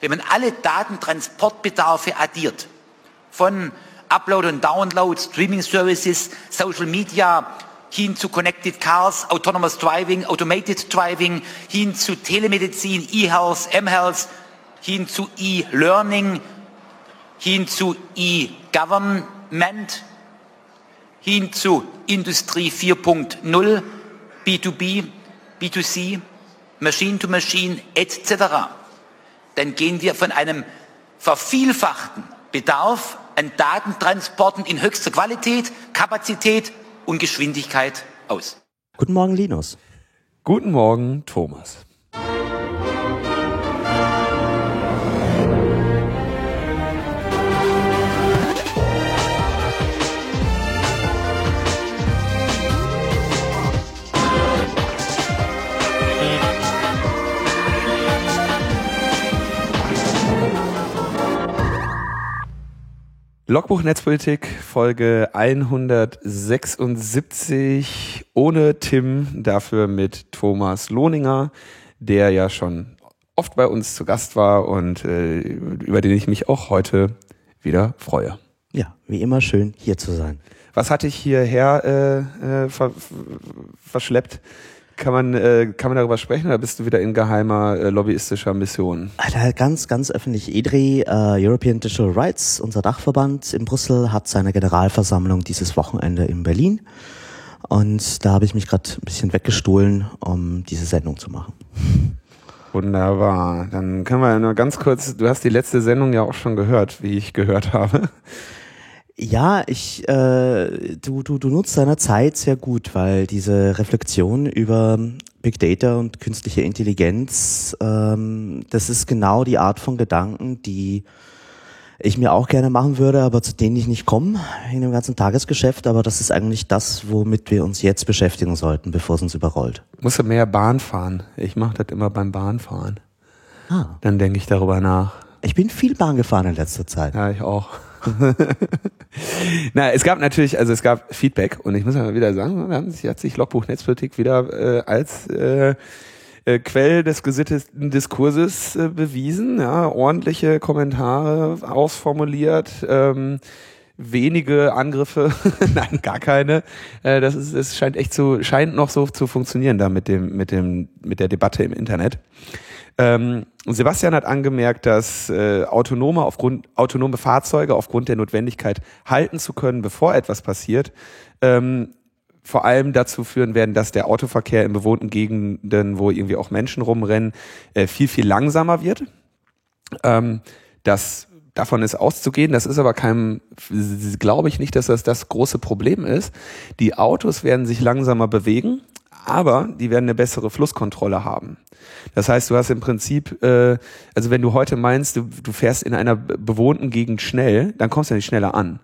Wenn man alle Datentransportbedarfe addiert, von Upload und Download, Streaming Services, Social Media, hin zu Connected Cars, Autonomous Driving, Automated Driving, hin zu Telemedizin, E-Health, M-Health, hin zu E-Learning, hin zu E-Government, hin zu Industrie 4.0, B2B, B2C, Machine to Machine etc dann gehen wir von einem vervielfachten Bedarf an Datentransporten in höchster Qualität, Kapazität und Geschwindigkeit aus. Guten Morgen, Linus. Guten Morgen, Thomas. Logbuch Netzpolitik, Folge 176, ohne Tim, dafür mit Thomas Lohninger, der ja schon oft bei uns zu Gast war und äh, über den ich mich auch heute wieder freue. Ja, wie immer schön hier zu sein. Was hatte ich hierher äh, äh, ver verschleppt? Kann man, äh, kann man darüber sprechen oder bist du wieder in geheimer äh, lobbyistischer Mission? Alter, ganz, ganz öffentlich. EDRI, äh, European Digital Rights, unser Dachverband in Brüssel, hat seine Generalversammlung dieses Wochenende in Berlin. Und da habe ich mich gerade ein bisschen weggestohlen, um diese Sendung zu machen. Wunderbar. Dann können wir nur ganz kurz, du hast die letzte Sendung ja auch schon gehört, wie ich gehört habe. Ja, ich, äh, du, du, du nutzt deine Zeit sehr gut, weil diese Reflexion über Big Data und künstliche Intelligenz, ähm, das ist genau die Art von Gedanken, die ich mir auch gerne machen würde, aber zu denen ich nicht komme in dem ganzen Tagesgeschäft. Aber das ist eigentlich das, womit wir uns jetzt beschäftigen sollten, bevor es uns überrollt. Musst du mehr Bahn fahren. Ich mache das immer beim Bahnfahren. Ah. Dann denke ich darüber nach. Ich bin viel Bahn gefahren in letzter Zeit. Ja, ich auch. Na, es gab natürlich, also es gab Feedback und ich muss mal wieder sagen, sich, hat sich Logbuch Netzpolitik wieder äh, als äh, äh, Quell des gesitteten Diskurses äh, bewiesen, ja, ordentliche Kommentare ausformuliert, ähm, wenige Angriffe, nein, gar keine. Äh, das ist, es scheint echt zu, scheint noch so zu funktionieren da mit dem, mit dem, mit der Debatte im Internet. Ähm, Sebastian hat angemerkt, dass äh, autonome, aufgrund, autonome Fahrzeuge aufgrund der Notwendigkeit halten zu können, bevor etwas passiert, ähm, vor allem dazu führen werden, dass der Autoverkehr in bewohnten Gegenden, wo irgendwie auch Menschen rumrennen, äh, viel, viel langsamer wird. Ähm, das davon ist auszugehen. Das ist aber kein, glaube ich nicht, dass das das große Problem ist. Die Autos werden sich langsamer bewegen, aber die werden eine bessere Flusskontrolle haben. Das heißt, du hast im Prinzip, äh, also wenn du heute meinst, du, du fährst in einer bewohnten Gegend schnell, dann kommst du ja nicht schneller an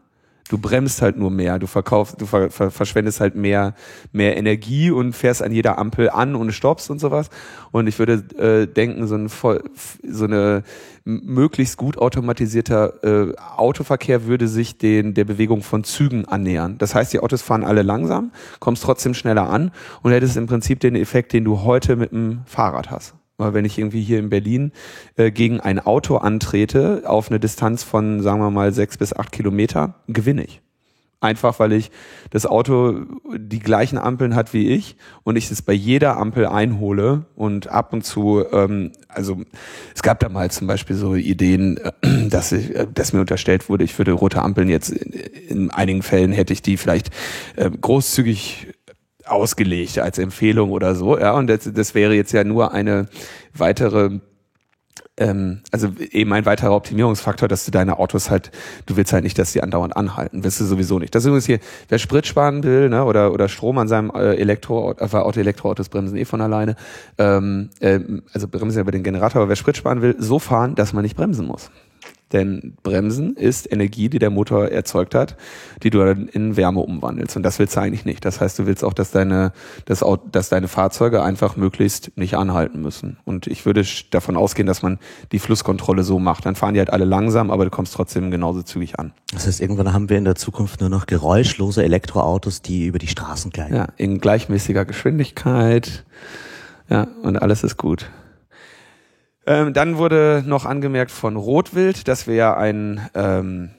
du bremst halt nur mehr, du verkaufst, du ver, ver, verschwendest halt mehr, mehr Energie und fährst an jeder Ampel an und stoppst und sowas. Und ich würde äh, denken, so, ein voll, so eine möglichst gut automatisierter äh, Autoverkehr würde sich den der Bewegung von Zügen annähern. Das heißt, die Autos fahren alle langsam, kommst trotzdem schneller an und hättest im Prinzip den Effekt, den du heute mit dem Fahrrad hast. Weil wenn ich irgendwie hier in Berlin äh, gegen ein Auto antrete auf eine Distanz von, sagen wir mal, sechs bis acht Kilometer, gewinne ich. Einfach weil ich das Auto die gleichen Ampeln hat wie ich und ich es bei jeder Ampel einhole und ab und zu, ähm, also es gab da mal zum Beispiel so Ideen, äh, dass, ich, äh, dass mir unterstellt wurde, ich würde rote Ampeln jetzt in, in einigen Fällen hätte ich die vielleicht äh, großzügig ausgelegt als Empfehlung oder so. Ja, und das, das wäre jetzt ja nur eine weitere ähm, also eben ein weiterer Optimierungsfaktor, dass du deine Autos halt, du willst halt nicht, dass die andauernd anhalten, willst du sowieso nicht. Das ist übrigens hier, wer Sprit sparen will, ne, oder oder Strom an seinem äh, Elektro, äh, Auto, Elektroautos bremsen eh von alleine, ähm, äh, also bremsen ja über den Generator, aber wer Sprit sparen will, so fahren, dass man nicht bremsen muss. Denn Bremsen ist Energie, die der Motor erzeugt hat, die du dann in Wärme umwandelst. Und das willst du eigentlich nicht. Das heißt, du willst auch, dass deine, dass, dass deine Fahrzeuge einfach möglichst nicht anhalten müssen. Und ich würde davon ausgehen, dass man die Flusskontrolle so macht. Dann fahren die halt alle langsam, aber du kommst trotzdem genauso zügig an. Das heißt, irgendwann haben wir in der Zukunft nur noch geräuschlose Elektroautos, die über die Straßen gleiten. Ja, in gleichmäßiger Geschwindigkeit. Ja, und alles ist gut. Ähm, dann wurde noch angemerkt von Rotwild, dass wir ja ein ähm,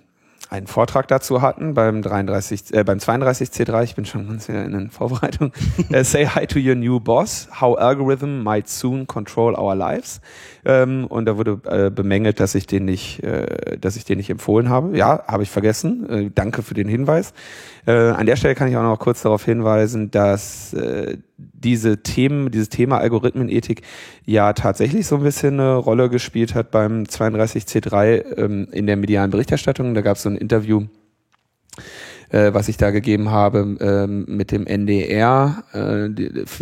einen Vortrag dazu hatten beim 33, äh, beim 32 C3. Ich bin schon ganz wieder in der Vorbereitung. uh, Say hi to your new boss. How algorithm might soon control our lives. Ähm, und da wurde äh, bemängelt, dass ich den nicht, äh, dass ich den nicht empfohlen habe. Ja, habe ich vergessen. Äh, danke für den Hinweis. Äh, an der Stelle kann ich auch noch kurz darauf hinweisen, dass äh, diese Themen, dieses Thema Algorithmenethik ja tatsächlich so ein bisschen eine Rolle gespielt hat beim 32C3 ähm, in der medialen Berichterstattung. Da gab es so ein Interview äh, was ich da gegeben habe ähm, mit dem NDR. Äh,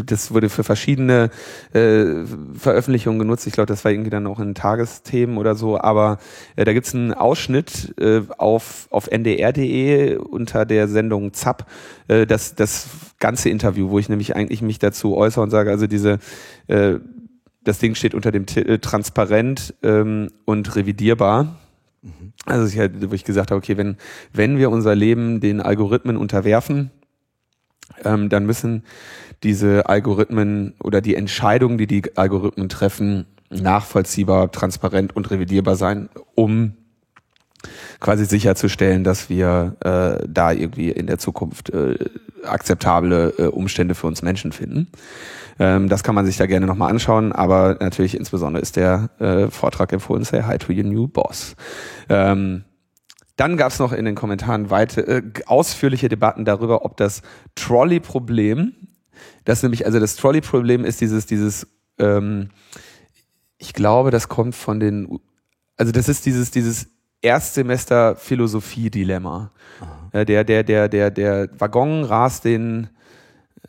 das wurde für verschiedene äh, Veröffentlichungen genutzt. Ich glaube, das war irgendwie dann auch in Tagesthemen oder so. Aber äh, da gibt's einen Ausschnitt äh, auf, auf ndr.de unter der Sendung ZAP, äh, das, das ganze Interview, wo ich nämlich eigentlich mich dazu äußere und sage, also diese äh, das Ding steht unter dem T äh, transparent ähm, und revidierbar. Also ich, halt, wo ich gesagt habe, okay, wenn, wenn wir unser Leben den Algorithmen unterwerfen, ähm, dann müssen diese Algorithmen oder die Entscheidungen, die die Algorithmen treffen, nachvollziehbar, transparent und revidierbar sein, um quasi sicherzustellen, dass wir äh, da irgendwie in der Zukunft äh, akzeptable äh, Umstände für uns Menschen finden. Ähm, das kann man sich da gerne nochmal anschauen, aber natürlich insbesondere ist der äh, Vortrag empfohlen, Say Hi to Your New Boss. Ähm, dann gab es noch in den Kommentaren weite, äh, ausführliche Debatten darüber, ob das Trolley-Problem, das nämlich, also das Trolley-Problem ist dieses, dieses, ähm, ich glaube, das kommt von den, also das ist dieses, dieses Erstsemester Philosophie-Dilemma. Der, der, der, der, der Waggon rast den,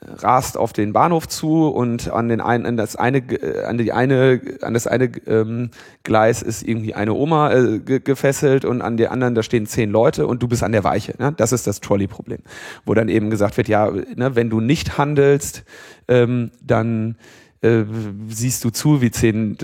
rast auf den Bahnhof zu und an den einen, an das eine, an die eine, an das eine ähm, Gleis ist irgendwie eine Oma äh, gefesselt und an der anderen da stehen zehn Leute und du bist an der Weiche. Ne? Das ist das Trolley-Problem, wo dann eben gesagt wird, ja, ne, wenn du nicht handelst, ähm, dann äh, siehst du zu, wie zehn,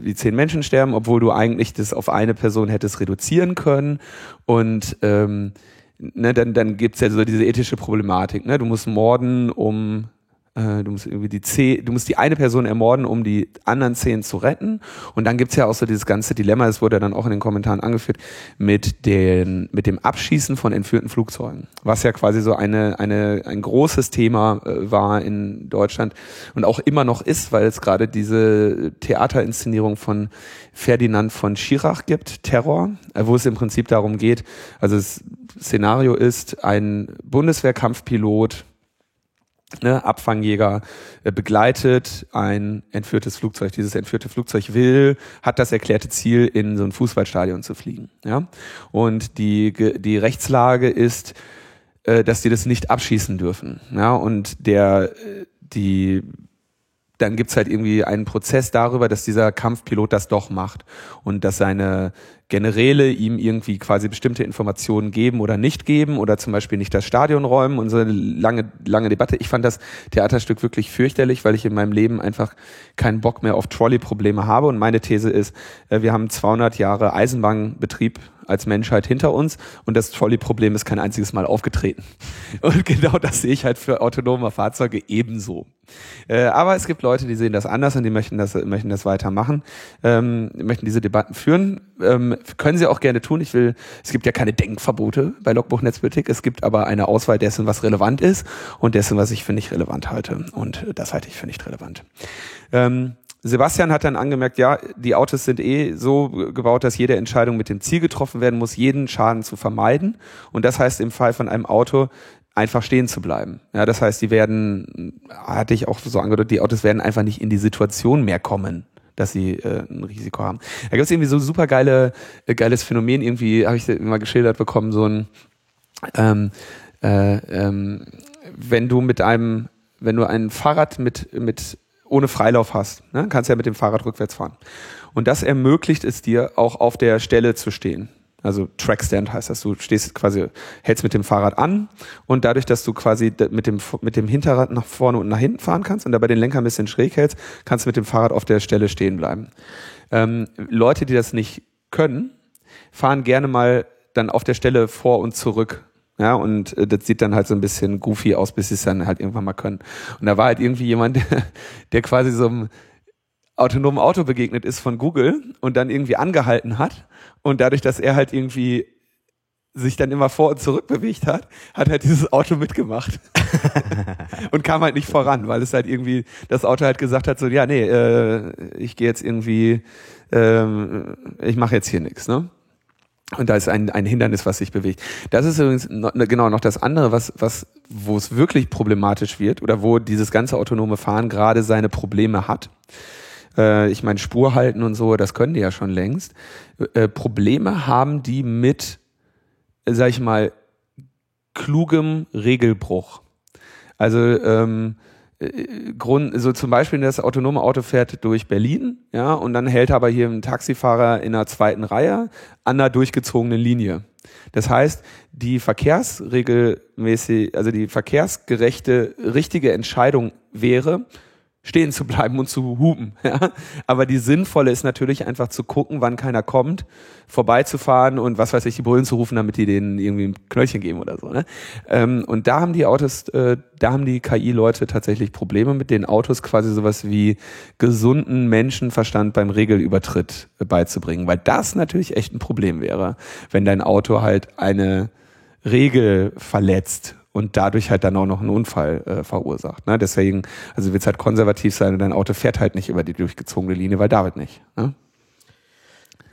wie zehn Menschen sterben, obwohl du eigentlich das auf eine Person hättest reduzieren können. Und ähm, ne, dann, dann gibt's ja so diese ethische Problematik. Ne? Du musst morden, um du musst irgendwie die zehn, du musst die eine Person ermorden, um die anderen zehn zu retten. Und dann gibt's ja auch so dieses ganze Dilemma, das wurde dann auch in den Kommentaren angeführt, mit den, mit dem Abschießen von entführten Flugzeugen. Was ja quasi so eine, eine, ein großes Thema äh, war in Deutschland und auch immer noch ist, weil es gerade diese Theaterinszenierung von Ferdinand von Schirach gibt, Terror, äh, wo es im Prinzip darum geht, also das Szenario ist, ein Bundeswehrkampfpilot ne, Abfangjäger äh, begleitet ein entführtes Flugzeug. Dieses entführte Flugzeug will, hat das erklärte Ziel, in so ein Fußballstadion zu fliegen. Ja? Und die, die Rechtslage ist, äh, dass die das nicht abschießen dürfen. Ja? Und der, äh, die dann gibt's halt irgendwie einen Prozess darüber, dass dieser Kampfpilot das doch macht und dass seine Generäle ihm irgendwie quasi bestimmte Informationen geben oder nicht geben oder zum Beispiel nicht das Stadion räumen und so eine lange, lange Debatte. Ich fand das Theaterstück wirklich fürchterlich, weil ich in meinem Leben einfach keinen Bock mehr auf Trolley-Probleme habe und meine These ist, äh, wir haben 200 Jahre Eisenbahnbetrieb als Menschheit hinter uns und das Trolley-Problem ist kein einziges Mal aufgetreten. Und genau das sehe ich halt für autonome Fahrzeuge ebenso. Äh, aber es gibt Leute, die sehen das anders und die möchten das, möchten das weitermachen, ähm, möchten diese Debatten führen. Ähm, können sie auch gerne tun. Ich will, es gibt ja keine Denkverbote bei Logbuch Netzpolitik. Es gibt aber eine Auswahl dessen, was relevant ist und dessen, was ich für nicht relevant halte. Und das halte ich für nicht relevant. Ähm, Sebastian hat dann angemerkt, ja, die Autos sind eh so gebaut, dass jede Entscheidung mit dem Ziel getroffen werden muss, jeden Schaden zu vermeiden. Und das heißt im Fall von einem Auto einfach stehen zu bleiben. Ja, das heißt, die werden, hatte ich auch so angedeutet, die Autos werden einfach nicht in die Situation mehr kommen, dass sie äh, ein Risiko haben. Da gibt es irgendwie so super geile, äh, geiles Phänomen, irgendwie habe ich mal geschildert bekommen, so ein ähm, äh, ähm, wenn du mit einem, wenn du ein Fahrrad mit, mit ohne Freilauf hast. Ne? Kannst ja mit dem Fahrrad rückwärts fahren. Und das ermöglicht es dir, auch auf der Stelle zu stehen. Also Trackstand heißt das. Du stehst quasi, hältst mit dem Fahrrad an und dadurch, dass du quasi mit dem, mit dem Hinterrad nach vorne und nach hinten fahren kannst und dabei den Lenker ein bisschen schräg hältst, kannst du mit dem Fahrrad auf der Stelle stehen bleiben. Ähm, Leute, die das nicht können, fahren gerne mal dann auf der Stelle vor und zurück ja, und äh, das sieht dann halt so ein bisschen goofy aus, bis sie es dann halt irgendwann mal können. Und da war halt irgendwie jemand, der, der quasi so autonomen Auto begegnet ist von Google und dann irgendwie angehalten hat und dadurch, dass er halt irgendwie sich dann immer vor und zurück bewegt hat, hat halt dieses Auto mitgemacht und kam halt nicht voran, weil es halt irgendwie das Auto halt gesagt hat so ja nee äh, ich gehe jetzt irgendwie ähm, ich mache jetzt hier nichts ne und da ist ein, ein Hindernis, was sich bewegt. Das ist übrigens noch, ne, genau noch das andere, was, was, wo es wirklich problematisch wird oder wo dieses ganze autonome Fahren gerade seine Probleme hat. Äh, ich meine, Spur halten und so, das können die ja schon längst. Äh, Probleme haben die mit, äh, sag ich mal, klugem Regelbruch. Also ähm, äh, Grund, so zum Beispiel das autonome Auto fährt durch Berlin, ja, und dann hält aber hier ein Taxifahrer in der zweiten Reihe an einer durchgezogenen Linie. Das heißt, die verkehrsregelmäßig, also die verkehrsgerechte, richtige Entscheidung wäre, stehen zu bleiben und zu hupen. Ja? Aber die sinnvolle ist natürlich einfach zu gucken, wann keiner kommt, vorbeizufahren und was weiß ich, die Bullen zu rufen, damit die denen irgendwie ein Knöllchen geben oder so. Ne? Ähm, und da haben die Autos, äh, da haben die KI-Leute tatsächlich Probleme mit den Autos quasi sowas wie gesunden Menschenverstand beim Regelübertritt beizubringen, weil das natürlich echt ein Problem wäre, wenn dein Auto halt eine Regel verletzt und dadurch halt dann auch noch einen Unfall äh, verursacht. Ne? Deswegen, also wird es halt konservativ sein und dein Auto fährt halt nicht über die durchgezogene Linie, weil David nicht. Ne?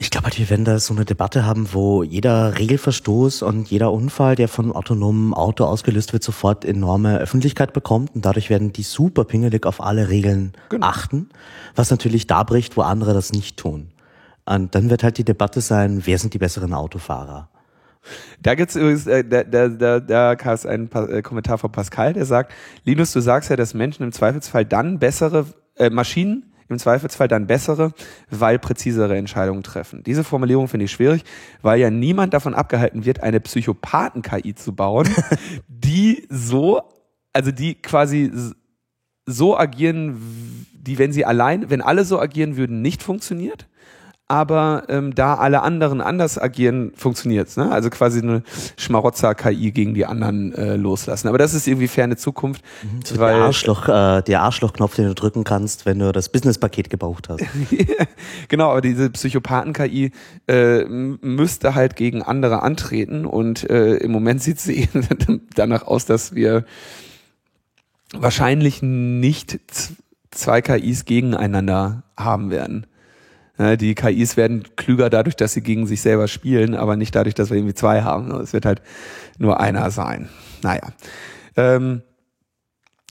Ich glaube halt, wir werden da so eine Debatte haben, wo jeder Regelverstoß und jeder Unfall, der von autonomen Auto ausgelöst wird, sofort enorme Öffentlichkeit bekommt und dadurch werden die super pingelig auf alle Regeln genau. achten, was natürlich da bricht, wo andere das nicht tun. Und dann wird halt die Debatte sein, wer sind die besseren Autofahrer? Da gibt's übrigens, äh, da, da, da, da kam es ein pa äh, Kommentar von Pascal, der sagt, Linus, du sagst ja, dass Menschen im Zweifelsfall dann bessere, äh, Maschinen im Zweifelsfall dann bessere, weil präzisere Entscheidungen treffen. Diese Formulierung finde ich schwierig, weil ja niemand davon abgehalten wird, eine Psychopathen-KI zu bauen, die so, also die quasi so agieren, die, wenn sie allein, wenn alle so agieren würden, nicht funktioniert aber ähm, da alle anderen anders agieren, funktioniert's. Ne? Also quasi eine Schmarotzer-KI gegen die anderen äh, loslassen. Aber das ist irgendwie ferne Zukunft. Mhm, weil, der Arschloch, äh, der Arschlochknopf, den du drücken kannst, wenn du das Business-Paket gebraucht hast. genau, aber diese Psychopathen-KI äh, müsste halt gegen andere antreten und äh, im Moment sieht sie danach aus, dass wir wahrscheinlich nicht zwei KIs gegeneinander haben werden. Die KIs werden klüger dadurch, dass sie gegen sich selber spielen, aber nicht dadurch, dass wir irgendwie zwei haben. Es wird halt nur einer sein. Naja. Ähm,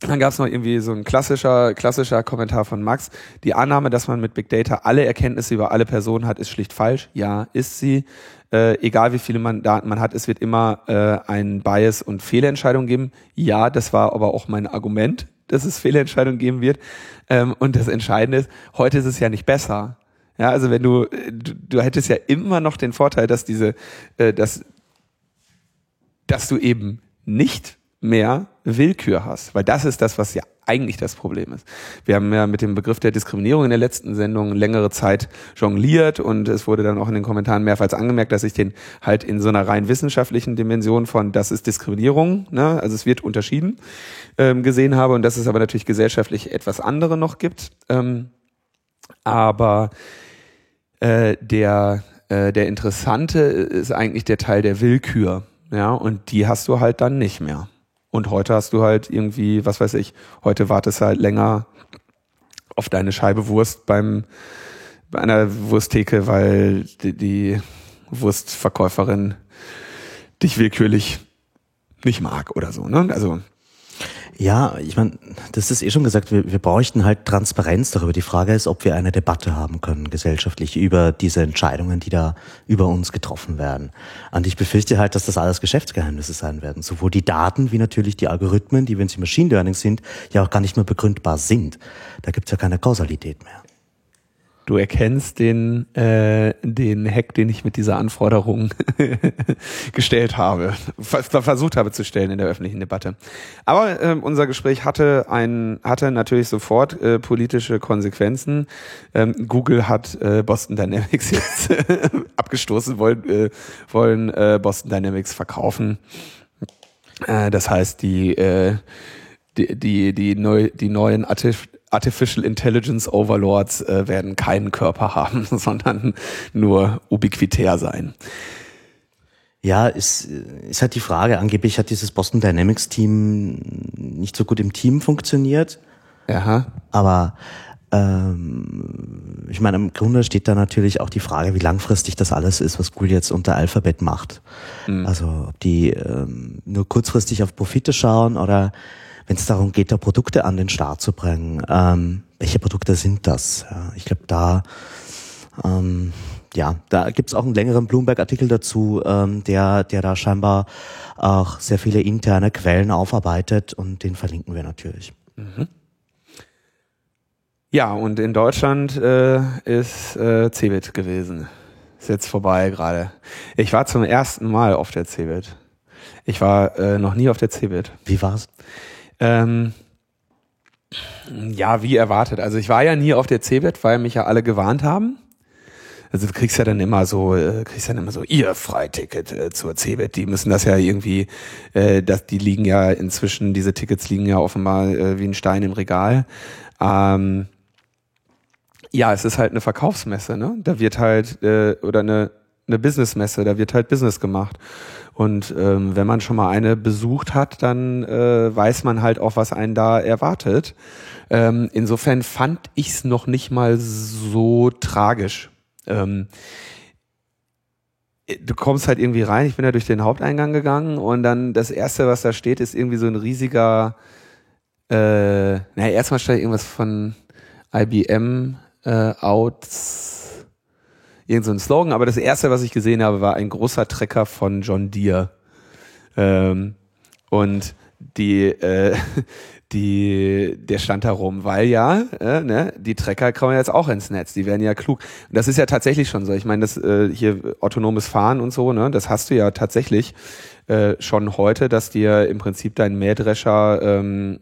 dann gab es noch irgendwie so ein klassischer, klassischer Kommentar von Max. Die Annahme, dass man mit Big Data alle Erkenntnisse über alle Personen hat, ist schlicht falsch. Ja, ist sie. Äh, egal wie viele man, Daten man hat, es wird immer äh, ein Bias und Fehlentscheidung geben. Ja, das war aber auch mein Argument, dass es Fehlentscheidungen geben wird. Ähm, und das Entscheidende ist, heute ist es ja nicht besser. Ja, also wenn du, du, du hättest ja immer noch den Vorteil, dass diese, äh, dass, dass du eben nicht mehr Willkür hast, weil das ist das, was ja eigentlich das Problem ist. Wir haben ja mit dem Begriff der Diskriminierung in der letzten Sendung längere Zeit jongliert und es wurde dann auch in den Kommentaren mehrfach angemerkt, dass ich den halt in so einer rein wissenschaftlichen Dimension von das ist Diskriminierung, ne? also es wird unterschieden, ähm, gesehen habe und dass es aber natürlich gesellschaftlich etwas andere noch gibt. Ähm, aber äh, der, äh, der interessante ist eigentlich der Teil der Willkür. Ja, und die hast du halt dann nicht mehr. Und heute hast du halt irgendwie, was weiß ich, heute wartest halt länger auf deine Scheibe Wurst beim, bei einer Wursttheke, weil die, die Wurstverkäuferin dich willkürlich nicht mag oder so. Ne? Also ja, ich meine, das ist eh schon gesagt, wir, wir bräuchten halt Transparenz darüber. Die Frage ist, ob wir eine Debatte haben können, gesellschaftlich, über diese Entscheidungen, die da über uns getroffen werden. Und ich befürchte halt, dass das alles Geschäftsgeheimnisse sein werden. Sowohl die Daten wie natürlich die Algorithmen, die, wenn sie Machine Learning sind, ja auch gar nicht mehr begründbar sind. Da gibt's ja keine Kausalität mehr. Du erkennst den, äh, den Hack, den ich mit dieser Anforderung gestellt habe, versucht habe zu stellen in der öffentlichen Debatte. Aber äh, unser Gespräch hatte ein, hatte natürlich sofort äh, politische Konsequenzen. Ähm, Google hat äh, Boston Dynamics jetzt abgestoßen, wollen, äh, wollen äh, Boston Dynamics verkaufen. Äh, das heißt, die, äh, die, die, die, neu, die neuen Artif Artificial Intelligence Overlords äh, werden keinen Körper haben, sondern nur ubiquitär sein. Ja, ist, ist halt die Frage. Angeblich hat dieses Boston Dynamics Team nicht so gut im Team funktioniert. Aha. Aber ähm, ich meine, im Grunde steht da natürlich auch die Frage, wie langfristig das alles ist, was Google jetzt unter Alphabet macht. Mhm. Also ob die ähm, nur kurzfristig auf Profite schauen oder wenn es darum geht, da Produkte an den Start zu bringen. Ähm, welche Produkte sind das? Ja, ich glaube, da ähm, ja, da gibt's auch einen längeren Bloomberg-Artikel dazu, ähm, der, der da scheinbar auch sehr viele interne Quellen aufarbeitet und den verlinken wir natürlich. Mhm. Ja, und in Deutschland äh, ist äh, Cebit gewesen. Ist jetzt vorbei gerade. Ich war zum ersten Mal auf der Cebit. Ich war äh, noch nie auf der Cebit. Wie war's? Ähm, ja, wie erwartet. Also ich war ja nie auf der Cebit, weil mich ja alle gewarnt haben. Also du kriegst ja dann immer so, äh, kriegst dann immer so ihr Freiticket äh, zur Cebit. Die müssen das ja irgendwie, äh, das, die liegen ja inzwischen, diese Tickets liegen ja offenbar äh, wie ein Stein im Regal. Ähm, ja, es ist halt eine Verkaufsmesse, ne? Da wird halt, äh, oder eine, eine Businessmesse, da wird halt Business gemacht. Und ähm, wenn man schon mal eine besucht hat, dann äh, weiß man halt auch, was einen da erwartet. Ähm, insofern fand ich es noch nicht mal so tragisch. Ähm, du kommst halt irgendwie rein, ich bin ja durch den Haupteingang gegangen und dann das erste, was da steht, ist irgendwie so ein riesiger, äh, naja, erstmal steht irgendwas von IBM äh, Outs irgend so ein Slogan, aber das erste, was ich gesehen habe, war ein großer Trecker von John Deere. Ähm, und die, äh, die, der stand da rum, weil ja, äh, ne, die Trecker kommen jetzt auch ins Netz, die werden ja klug. Und das ist ja tatsächlich schon so. Ich meine, das äh, hier autonomes Fahren und so, ne, das hast du ja tatsächlich äh, schon heute, dass dir im Prinzip dein Mähdrescher ähm,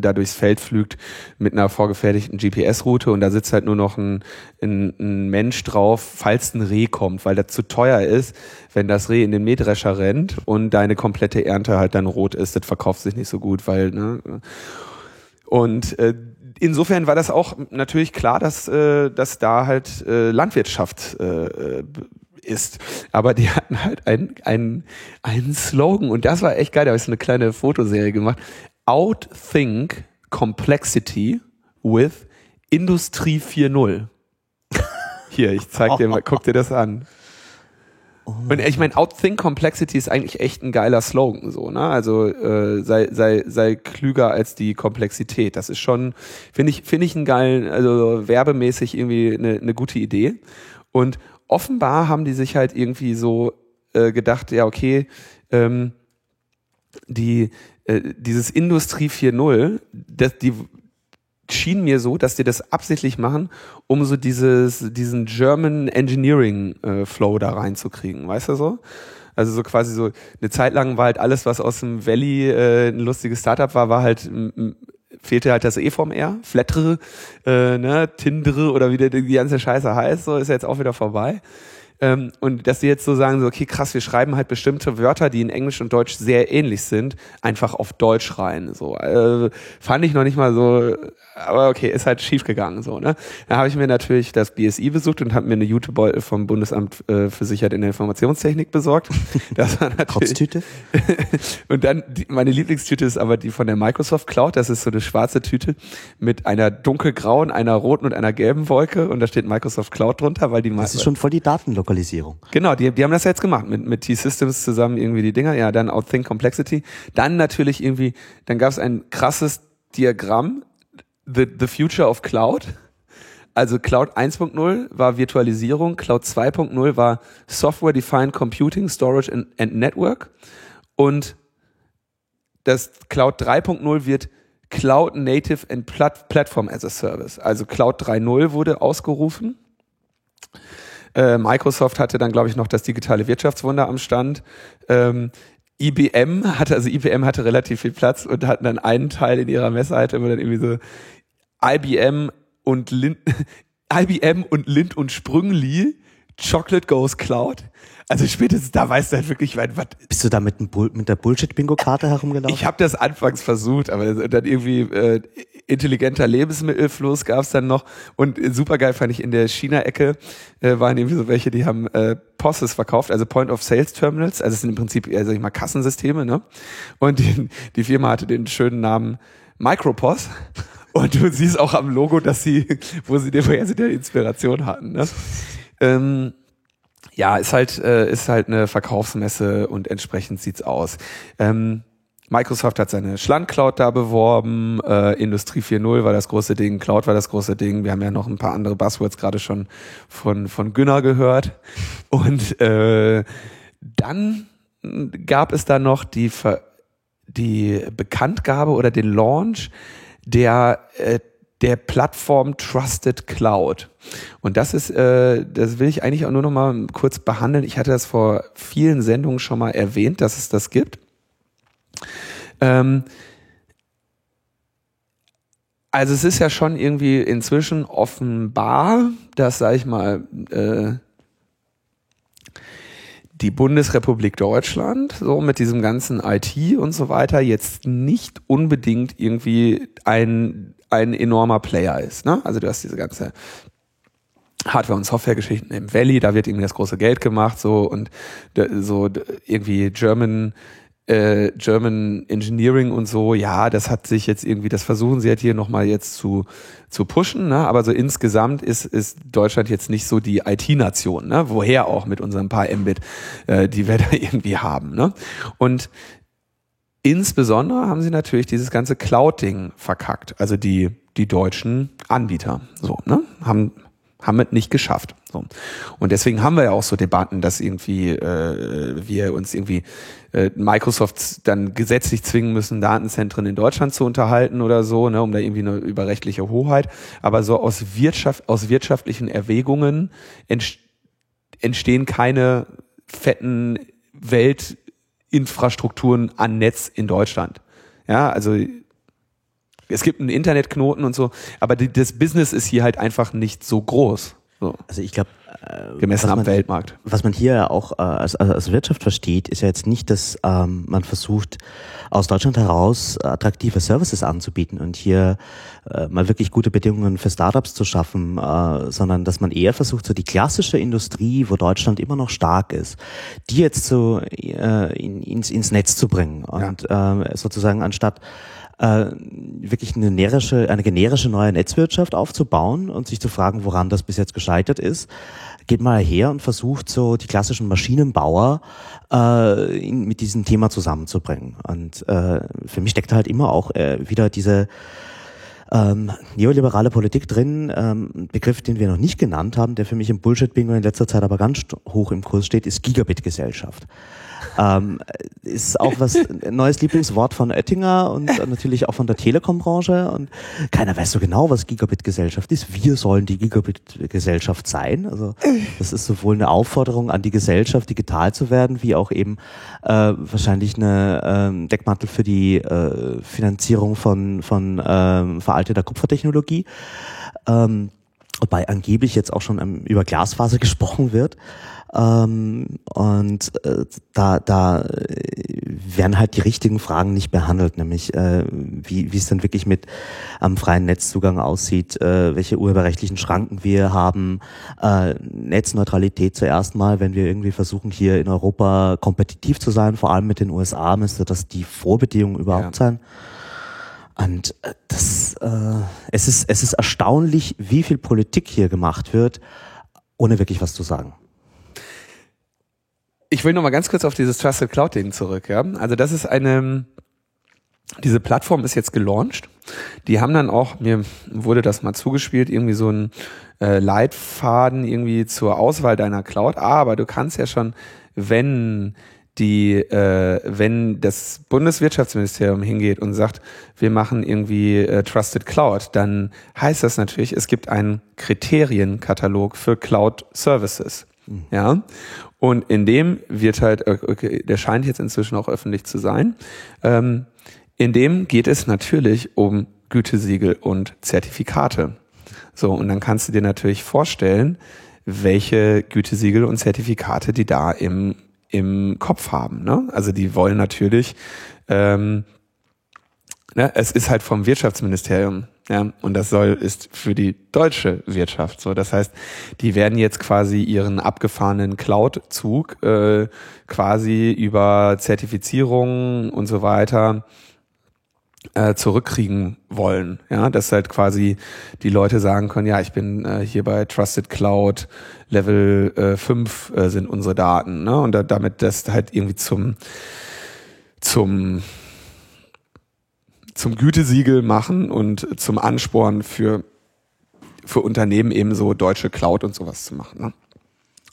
da durchs Feld flügt mit einer vorgefertigten GPS-Route und da sitzt halt nur noch ein, ein, ein Mensch drauf, falls ein Reh kommt, weil das zu teuer ist, wenn das Reh in den Mähdrescher rennt und deine komplette Ernte halt dann rot ist, das verkauft sich nicht so gut, weil, ne? Und äh, insofern war das auch natürlich klar, dass, äh, dass da halt äh, Landwirtschaft äh, ist. Aber die hatten halt einen, einen, einen Slogan und das war echt geil. Da habe ich so eine kleine Fotoserie gemacht. Outthink Complexity with Industrie 4.0. Hier, ich zeig dir mal, guck dir das an. Oh und ich meine, Outthink Complexity ist eigentlich echt ein geiler Slogan, so, ne? Also äh, sei, sei, sei klüger als die Komplexität. Das ist schon, finde ich, finde ich einen geilen, also werbemäßig irgendwie eine, eine gute Idee. Und offenbar haben die sich halt irgendwie so äh, gedacht, ja, okay, ähm, die, äh, dieses Industrie 4.0, das, die schien mir so, dass die das absichtlich machen, um so dieses, diesen German Engineering äh, Flow da reinzukriegen, weißt du so? Also so quasi so, eine Zeit lang war halt alles, was aus dem Valley äh, ein lustiges Startup war, war halt fehlte halt das E vom R, Flattere, äh, ne, Tindere oder wie die ganze Scheiße heißt, so ist jetzt auch wieder vorbei. Ähm, und dass sie jetzt so sagen, so, okay, krass, wir schreiben halt bestimmte Wörter, die in Englisch und Deutsch sehr ähnlich sind, einfach auf Deutsch rein. So, äh, fand ich noch nicht mal so, aber okay, ist halt schief gegangen. So, ne? Da habe ich mir natürlich das BSI besucht und habe mir eine Jutebeutel vom Bundesamt äh, für Sicherheit in der Informationstechnik besorgt. Das war natürlich. und dann die, meine Lieblingstüte ist aber die von der Microsoft Cloud. Das ist so eine schwarze Tüte mit einer dunkelgrauen, einer roten und einer gelben Wolke und da steht Microsoft Cloud drunter, weil die Das ist schon voll die Datenlokalisierung. Genau, die, die haben das ja jetzt gemacht mit mit T-Systems zusammen irgendwie die Dinger. Ja, dann Outthink Complexity. Dann natürlich irgendwie, dann gab es ein krasses Diagramm the, the Future of Cloud. Also Cloud 1.0 war Virtualisierung, Cloud 2.0 war Software Defined Computing, Storage and, and Network und das Cloud 3.0 wird Cloud Native and Plat Platform as a Service. Also Cloud 3.0 wurde ausgerufen. Äh, Microsoft hatte dann, glaube ich, noch das digitale Wirtschaftswunder am Stand. Ähm, IBM hatte, also IBM hatte relativ viel Platz und hatten dann einen Teil in ihrer Messeite, wo dann irgendwie so IBM und Lind, IBM und Lind und Sprüngli Chocolate goes Cloud. Also spätestens da weißt du halt wirklich, was. Bist du da mit, dem Bull, mit der Bullshit-Bingo-Karte herumgelaufen? Ich habe das anfangs versucht, aber dann irgendwie äh, intelligenter Lebensmittelfluss gab's dann noch. Und supergeil fand ich in der China-Ecke äh, waren irgendwie so welche, die haben äh, POSes verkauft, also Point of Sales Terminals. Also es sind im Prinzip, äh, sag ich mal, Kassensysteme, ne? Und die, die Firma hatte den schönen Namen Micropos. Und du siehst auch am Logo, dass sie, wo sie, woher sie der Inspiration hatten. Ne? Ähm, ja, ist halt, äh, ist halt eine Verkaufsmesse und entsprechend sieht's aus. Ähm, Microsoft hat seine Schland-Cloud da beworben, äh, Industrie 4.0 war das große Ding, Cloud war das große Ding. Wir haben ja noch ein paar andere Buzzwords gerade schon von, von Günner gehört. Und äh, dann gab es da noch die, Ver die Bekanntgabe oder den Launch der äh, der Plattform Trusted Cloud. Und das ist, äh, das will ich eigentlich auch nur noch mal kurz behandeln. Ich hatte das vor vielen Sendungen schon mal erwähnt, dass es das gibt. Ähm, also es ist ja schon irgendwie inzwischen offenbar, dass, sag ich mal, äh, die Bundesrepublik Deutschland, so mit diesem ganzen IT und so weiter, jetzt nicht unbedingt irgendwie ein, ein enormer Player ist. Ne? Also du hast diese ganze Hardware- und Software-Geschichten im Valley, da wird irgendwie das große Geld gemacht, so und so irgendwie German äh, German Engineering und so, ja, das hat sich jetzt irgendwie, das versuchen sie halt hier nochmal jetzt zu, zu pushen, ne? aber so insgesamt ist, ist Deutschland jetzt nicht so die IT-Nation, ne? woher auch mit unseren paar Mbit, äh, die wir da irgendwie haben. Ne? Und insbesondere haben sie natürlich dieses ganze Cloud-Ding verkackt, also die, die deutschen Anbieter, so, ne? haben, haben es nicht geschafft. So. Und deswegen haben wir ja auch so Debatten, dass irgendwie äh, wir uns irgendwie äh, Microsoft dann gesetzlich zwingen müssen, Datenzentren in Deutschland zu unterhalten oder so, ne, um da irgendwie eine überrechtliche Hoheit. Aber so aus Wirtschaft, aus wirtschaftlichen Erwägungen entstehen keine fetten Weltinfrastrukturen an Netz in Deutschland. Ja, also es gibt einen Internetknoten und so, aber die, das Business ist hier halt einfach nicht so groß. So. Also ich glaube, gemessen am Weltmarkt. Was man hier auch äh, als, als Wirtschaft versteht, ist ja jetzt nicht, dass ähm, man versucht, aus Deutschland heraus attraktive Services anzubieten und hier äh, mal wirklich gute Bedingungen für Startups zu schaffen, äh, sondern dass man eher versucht, so die klassische Industrie, wo Deutschland immer noch stark ist, die jetzt so äh, in, ins, ins Netz zu bringen und ja. äh, sozusagen anstatt äh, wirklich eine generische, eine generische neue Netzwirtschaft aufzubauen und sich zu fragen, woran das bis jetzt gescheitert ist, geht mal her und versucht so die klassischen Maschinenbauer äh, in, mit diesem Thema zusammenzubringen. Und äh, für mich steckt halt immer auch äh, wieder diese ähm, neoliberale Politik drin, ähm, Begriff, den wir noch nicht genannt haben, der für mich im Bullshit-Bingo in letzter Zeit aber ganz hoch im Kurs steht, ist Gigabit-Gesellschaft. Ähm, ist auch was neues Lieblingswort von Oettinger und natürlich auch von der Telekom-Branche. Und keiner weiß so genau, was Gigabit-Gesellschaft ist. Wir sollen die Gigabit-Gesellschaft sein. Also das ist sowohl eine Aufforderung an die Gesellschaft, digital zu werden, wie auch eben äh, wahrscheinlich eine äh, Deckmantel für die äh, Finanzierung von, von äh, veralteter Kupfertechnologie. Ähm, wobei angeblich jetzt auch schon ähm, über Glasfaser gesprochen wird. Ähm, und äh, da, da äh, werden halt die richtigen Fragen nicht behandelt, nämlich äh, wie, wie es dann wirklich mit am freien Netzzugang aussieht, äh, welche urheberrechtlichen Schranken wir haben, äh, Netzneutralität zuerst mal, wenn wir irgendwie versuchen, hier in Europa kompetitiv zu sein, vor allem mit den USA, müsste das die Vorbedingung überhaupt ja. sein. Und äh, das, äh, es ist, es ist erstaunlich, wie viel Politik hier gemacht wird, ohne wirklich was zu sagen. Ich will noch mal ganz kurz auf dieses Trusted Cloud Ding zurück. Ja? Also das ist eine, diese Plattform ist jetzt gelauncht. Die haben dann auch, mir wurde das mal zugespielt, irgendwie so ein äh, Leitfaden irgendwie zur Auswahl deiner Cloud. Ah, aber du kannst ja schon, wenn die, äh, wenn das Bundeswirtschaftsministerium hingeht und sagt, wir machen irgendwie äh, Trusted Cloud, dann heißt das natürlich, es gibt einen Kriterienkatalog für Cloud Services. Mhm. Ja. Und in dem wird halt, äh, okay, der scheint jetzt inzwischen auch öffentlich zu sein, ähm, in dem geht es natürlich um Gütesiegel und Zertifikate. So, und dann kannst du dir natürlich vorstellen, welche Gütesiegel und Zertifikate die da im, im Kopf haben. Ne? Also die wollen natürlich, ähm, ne, es ist halt vom Wirtschaftsministerium, ja, und das soll ist für die deutsche Wirtschaft so. Das heißt, die werden jetzt quasi ihren abgefahrenen Cloud-Zug äh, quasi über Zertifizierung und so weiter äh, zurückkriegen wollen. Ja, dass halt quasi die Leute sagen können, ja, ich bin äh, hier bei Trusted Cloud Level äh, 5 äh, sind unsere Daten. Ne? Und da, damit das halt irgendwie zum, zum, zum Gütesiegel machen und zum Ansporn für, für Unternehmen eben so deutsche Cloud und sowas zu machen. Ne?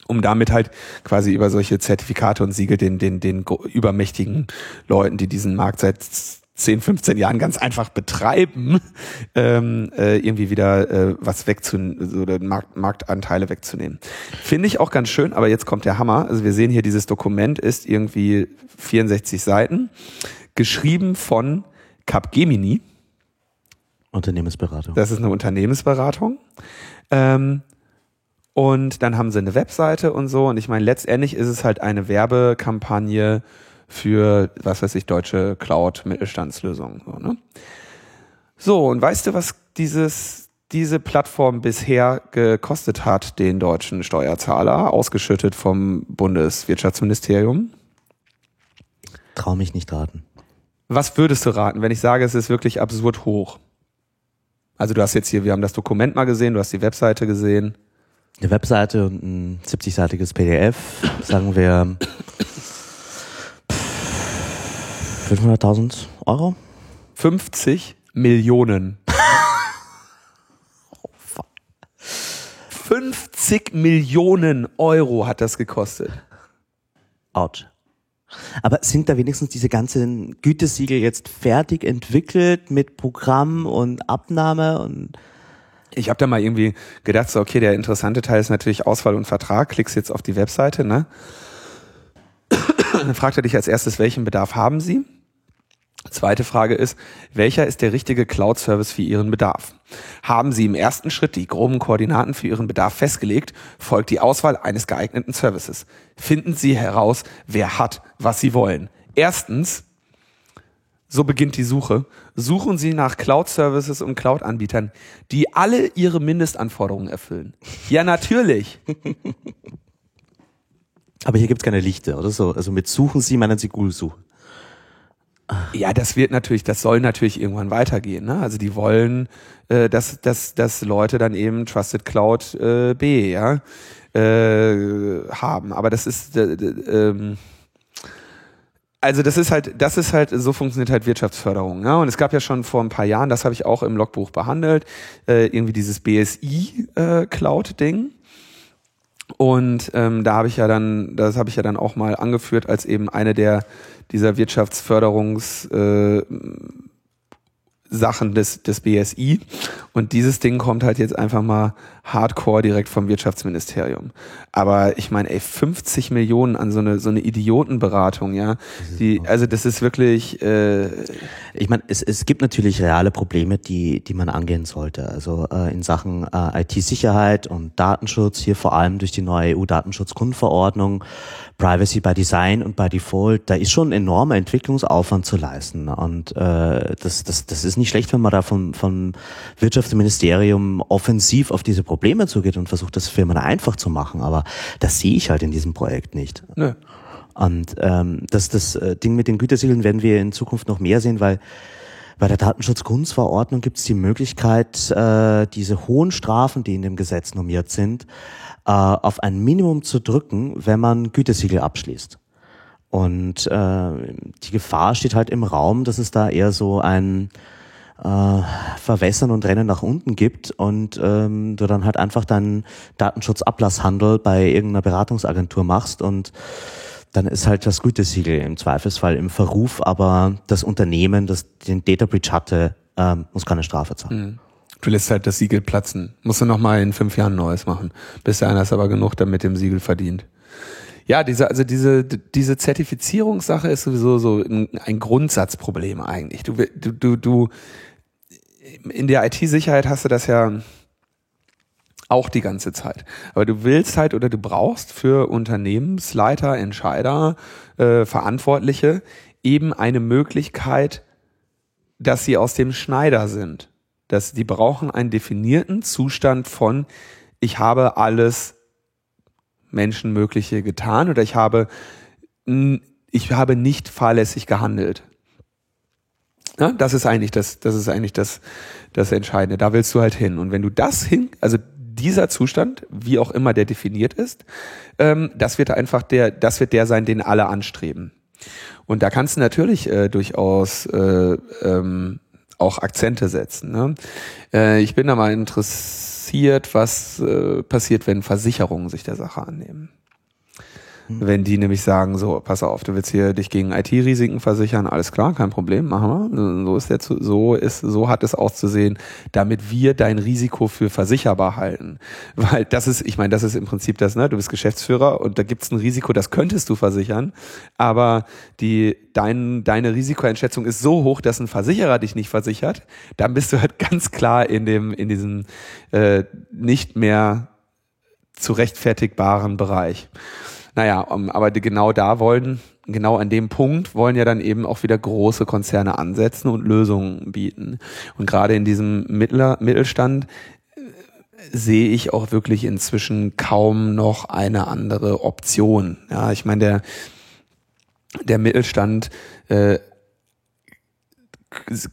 um damit halt quasi über solche Zertifikate und Siegel den, den, den übermächtigen Leuten, die diesen Markt seit 10, 15 Jahren ganz einfach betreiben, ähm, äh, irgendwie wieder äh, was wegzunehmen, so Markt, Marktanteile wegzunehmen. Finde ich auch ganz schön, aber jetzt kommt der Hammer. Also wir sehen hier, dieses Dokument ist irgendwie 64 Seiten, geschrieben von Capgemini. Unternehmensberatung. Das ist eine Unternehmensberatung. Ähm, und dann haben sie eine Webseite und so. Und ich meine, letztendlich ist es halt eine Werbekampagne für, was weiß ich, deutsche Cloud-Mittelstandslösungen. So, ne? so, und weißt du, was dieses, diese Plattform bisher gekostet hat, den deutschen Steuerzahler, ausgeschüttet vom Bundeswirtschaftsministerium? Trau mich nicht raten. Was würdest du raten, wenn ich sage, es ist wirklich absurd hoch? Also du hast jetzt hier, wir haben das Dokument mal gesehen, du hast die Webseite gesehen. Eine Webseite und ein 70-seitiges PDF, sagen wir 500.000 Euro? 50 Millionen. 50 Millionen Euro hat das gekostet. Autsch. Aber sind da wenigstens diese ganzen Gütesiegel jetzt fertig entwickelt mit Programm und Abnahme und ich habe da mal irgendwie gedacht, so okay, der interessante Teil ist natürlich Auswahl und Vertrag. Klickst jetzt auf die Webseite, ne? Dann fragt er dich als erstes, welchen Bedarf haben Sie? Zweite Frage ist, welcher ist der richtige Cloud-Service für Ihren Bedarf? Haben Sie im ersten Schritt die groben Koordinaten für Ihren Bedarf festgelegt, folgt die Auswahl eines geeigneten Services. Finden Sie heraus, wer hat, was Sie wollen. Erstens, so beginnt die Suche, suchen Sie nach Cloud-Services und Cloud-Anbietern, die alle Ihre Mindestanforderungen erfüllen. Ja, natürlich. Aber hier gibt's keine Lichter, oder so? Also mit Suchen Sie meinen Sie Google-Suche. Ja, das wird natürlich, das soll natürlich irgendwann weitergehen. Ne? Also die wollen, äh, dass, dass, dass Leute dann eben Trusted Cloud äh, B ja, äh, haben. Aber das ist äh, ähm, also das ist halt, das ist halt, so funktioniert halt Wirtschaftsförderung. Ne? Und es gab ja schon vor ein paar Jahren, das habe ich auch im Logbuch behandelt, äh, irgendwie dieses BSI-Cloud-Ding. Und ähm, da habe ich ja dann, das habe ich ja dann auch mal angeführt als eben eine der dieser Wirtschaftsförderungs äh, Sachen des, des BSI. Und dieses Ding kommt halt jetzt einfach mal hardcore direkt vom Wirtschaftsministerium. Aber ich meine, ey, 50 Millionen an so eine, so eine Idiotenberatung, ja. Die, also das ist wirklich. Äh ich meine, es, es gibt natürlich reale Probleme, die, die man angehen sollte. Also äh, in Sachen äh, IT-Sicherheit und Datenschutz, hier vor allem durch die neue EU-Datenschutzgrundverordnung Privacy by Design und by Default, da ist schon ein enormer Entwicklungsaufwand zu leisten. Und äh, das, das, das ist nicht schlecht, wenn man da vom, vom Wirtschaftsministerium offensiv auf diese Probleme zugeht und versucht, das Firmen einfach zu machen. Aber das sehe ich halt in diesem Projekt nicht. Nö. Und ähm, das, das äh, Ding mit den Gütersiegeln werden wir in Zukunft noch mehr sehen, weil bei der Datenschutzgrundverordnung gibt es die Möglichkeit, äh, diese hohen Strafen, die in dem Gesetz normiert sind, äh, auf ein Minimum zu drücken, wenn man Gütesiegel abschließt. Und äh, die Gefahr steht halt im Raum, dass es da eher so ein äh, Verwässern und Rennen nach unten gibt und ähm, du dann halt einfach deinen Datenschutzablasshandel bei irgendeiner Beratungsagentur machst und dann ist halt das Gütesiegel im Zweifelsfall im Verruf, aber das Unternehmen, das den Data Breach hatte, ähm, muss keine Strafe zahlen. Mhm. Du lässt halt das Siegel platzen. Musst du nochmal in fünf Jahren Neues machen. Bis dahin hast du aber genug damit dem Siegel verdient. Ja, diese, also diese, diese Zertifizierungssache ist sowieso so ein, Grundsatzproblem eigentlich. Du, du, du, du, in der IT-Sicherheit hast du das ja Auch die ganze Zeit. Aber du willst halt oder du brauchst für Unternehmensleiter, Entscheider, äh, Verantwortliche eben eine Möglichkeit, dass sie aus dem Schneider sind. Dass die brauchen einen definierten Zustand von, ich habe alles Menschenmögliche getan oder ich habe, ich habe nicht fahrlässig gehandelt. Ja, das ist eigentlich das, das ist eigentlich das, das Entscheidende. Da willst du halt hin. Und wenn du das hin, also dieser Zustand, wie auch immer der definiert ist, ähm, das wird einfach der, das wird der sein, den alle anstreben. Und da kannst du natürlich äh, durchaus äh, ähm, auch Akzente setzen. Ne? Äh, ich bin da mal interessiert, was äh, passiert, wenn Versicherungen sich der Sache annehmen. Mhm. Wenn die nämlich sagen, so, pass auf, du willst hier dich gegen IT-Risiken versichern, alles klar, kein Problem, machen wir. So ist der, so ist, so hat es auszusehen, damit wir dein Risiko für versicherbar halten. Weil das ist, ich meine, das ist im Prinzip das, ne, du bist Geschäftsführer und da gibt es ein Risiko, das könntest du versichern, aber die, dein, deine Risikoeinschätzung ist so hoch, dass ein Versicherer dich nicht versichert, dann bist du halt ganz klar in dem, in diesem äh, nicht mehr zu rechtfertigbaren Bereich. Naja, um, aber die genau da wollen, genau an dem Punkt wollen ja dann eben auch wieder große Konzerne ansetzen und Lösungen bieten. Und gerade in diesem Mittler, Mittelstand äh, sehe ich auch wirklich inzwischen kaum noch eine andere Option. Ja, ich meine, der, der Mittelstand äh,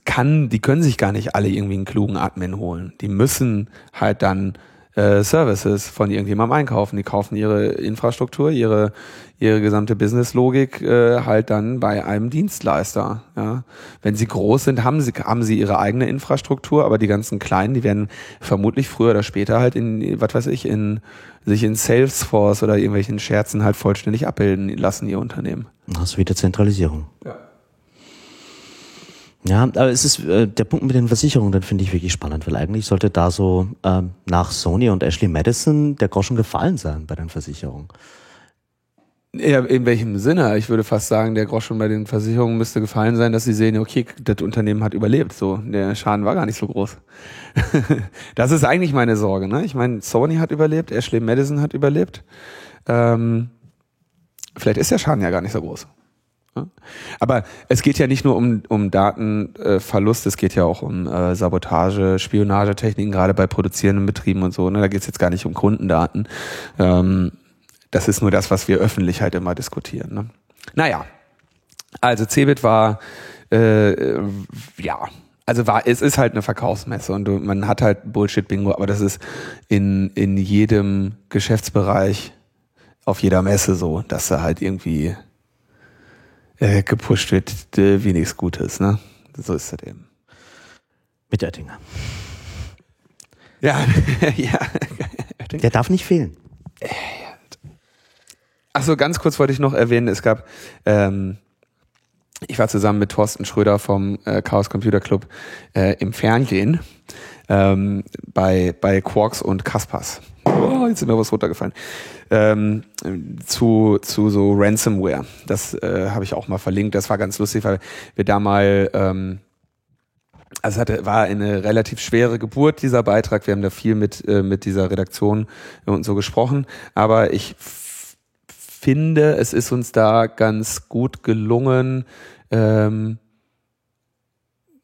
kann, die können sich gar nicht alle irgendwie einen klugen Admin holen. Die müssen halt dann äh, Services von irgendjemandem einkaufen. Die kaufen ihre Infrastruktur, ihre, ihre gesamte Businesslogik äh, halt dann bei einem Dienstleister. Ja. Wenn sie groß sind, haben sie, haben sie ihre eigene Infrastruktur, aber die ganzen Kleinen, die werden vermutlich früher oder später halt in, was weiß ich, in sich in Salesforce oder irgendwelchen Scherzen halt vollständig abbilden lassen, ihr Unternehmen. Das ist wieder Zentralisierung. Ja. Ja, aber es ist äh, der Punkt mit den Versicherungen, den finde ich wirklich spannend, weil eigentlich sollte da so ähm, nach Sony und Ashley Madison der Groschen gefallen sein bei den Versicherungen. Ja, in welchem Sinne? Ich würde fast sagen, der Groschen bei den Versicherungen müsste gefallen sein, dass sie sehen, okay, das Unternehmen hat überlebt. So, der Schaden war gar nicht so groß. das ist eigentlich meine Sorge. Ne? Ich meine, Sony hat überlebt, Ashley Madison hat überlebt. Ähm, vielleicht ist der Schaden ja gar nicht so groß. Aber es geht ja nicht nur um, um Datenverlust, es geht ja auch um äh, Sabotage, Spionagetechniken, gerade bei produzierenden Betrieben und so. Ne? Da geht es jetzt gar nicht um Kundendaten. Ähm, das ist nur das, was wir öffentlich halt immer diskutieren. Ne? Naja, also Cebit war, äh, ja, also war, es ist halt eine Verkaufsmesse und man hat halt Bullshit-Bingo, aber das ist in, in jedem Geschäftsbereich auf jeder Messe so, dass da halt irgendwie äh, gepusht wird, äh, wie nichts Gutes. Ne? So ist das eben. Mit Oettinger. Ja, ja. Der darf nicht fehlen. Achso, ganz kurz wollte ich noch erwähnen, es gab, ähm, ich war zusammen mit Thorsten Schröder vom äh, Chaos Computer Club äh, im Fernsehen ähm, bei, bei Quarks und Kaspers. Oh, jetzt ist mir was runtergefallen ähm, zu, zu so Ransomware. Das äh, habe ich auch mal verlinkt. Das war ganz lustig, weil wir da mal ähm, also es hatte, war eine relativ schwere Geburt, dieser Beitrag. Wir haben da viel mit, äh, mit dieser Redaktion und so gesprochen. Aber ich finde, es ist uns da ganz gut gelungen, ähm,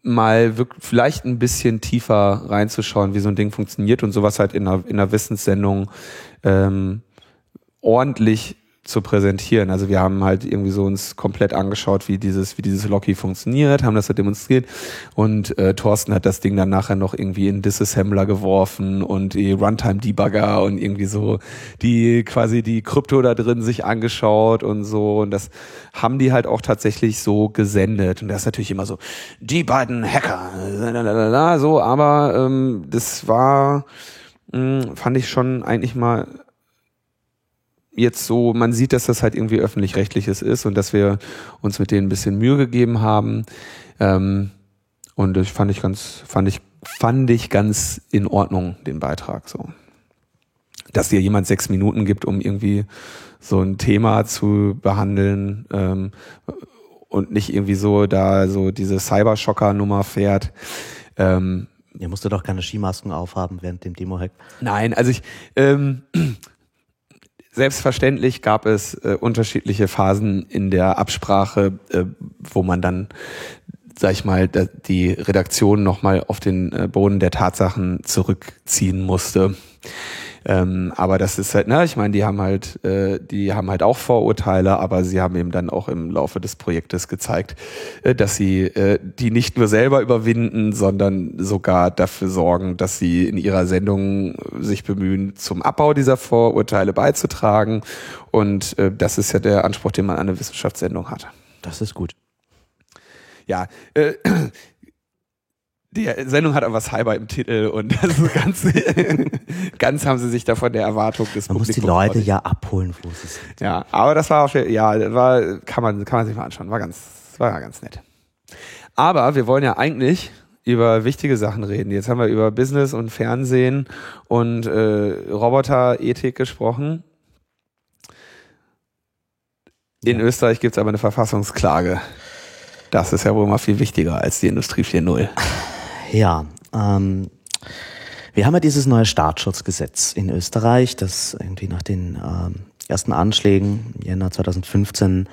mal wirklich vielleicht ein bisschen tiefer reinzuschauen, wie so ein Ding funktioniert und sowas halt in einer, in einer Wissenssendung ähm, ordentlich zu präsentieren. Also wir haben halt irgendwie so uns komplett angeschaut, wie dieses, wie dieses Locky funktioniert, haben das halt demonstriert. Und äh, Thorsten hat das Ding dann nachher noch irgendwie in Disassembler geworfen und die Runtime Debugger und irgendwie so die quasi die Krypto da drin sich angeschaut und so. Und das haben die halt auch tatsächlich so gesendet. Und das ist natürlich immer so die beiden Hacker. So, aber ähm, das war mh, hm, fand ich schon eigentlich mal jetzt so, man sieht, dass das halt irgendwie öffentlich-rechtliches ist und dass wir uns mit denen ein bisschen Mühe gegeben haben. Ähm, und das fand ich ganz, fand ich, fand ich ganz in Ordnung, den Beitrag so. Dass dir jemand sechs Minuten gibt, um irgendwie so ein Thema zu behandeln ähm, und nicht irgendwie so da so diese Cybershocker-Nummer fährt. Ähm, Ihr musstet doch keine Skimasken aufhaben während dem Demo-Hack. Nein, also ich, ähm, selbstverständlich gab es äh, unterschiedliche Phasen in der Absprache, äh, wo man dann, sag ich mal, die Redaktion nochmal auf den äh, Boden der Tatsachen zurückziehen musste. Ähm, aber das ist halt, na, ich meine, die haben halt, äh, die haben halt auch Vorurteile, aber sie haben eben dann auch im Laufe des Projektes gezeigt, äh, dass sie äh, die nicht nur selber überwinden, sondern sogar dafür sorgen, dass sie in ihrer Sendung sich bemühen, zum Abbau dieser Vorurteile beizutragen. Und äh, das ist ja der Anspruch, den man an eine Wissenschaftssendung hat. Das ist gut. Ja, äh, die Sendung hat aber Cyber im Titel und das ist ganz, ganz haben sie sich davon der Erwartung des Man muss die Leute ja abholen, wo sie sind. Ja, aber das war auf, ja, war, kann man, kann man sich mal anschauen. War ganz, war ganz nett. Aber wir wollen ja eigentlich über wichtige Sachen reden. Jetzt haben wir über Business und Fernsehen und äh, Roboterethik gesprochen. In ja. Österreich gibt's aber eine Verfassungsklage. Das ist ja wohl mal viel wichtiger als die Industrie 4.0. Ja, ähm, wir haben ja dieses neue Staatsschutzgesetz in Österreich, das irgendwie nach den ähm, ersten Anschlägen im Jänner 2015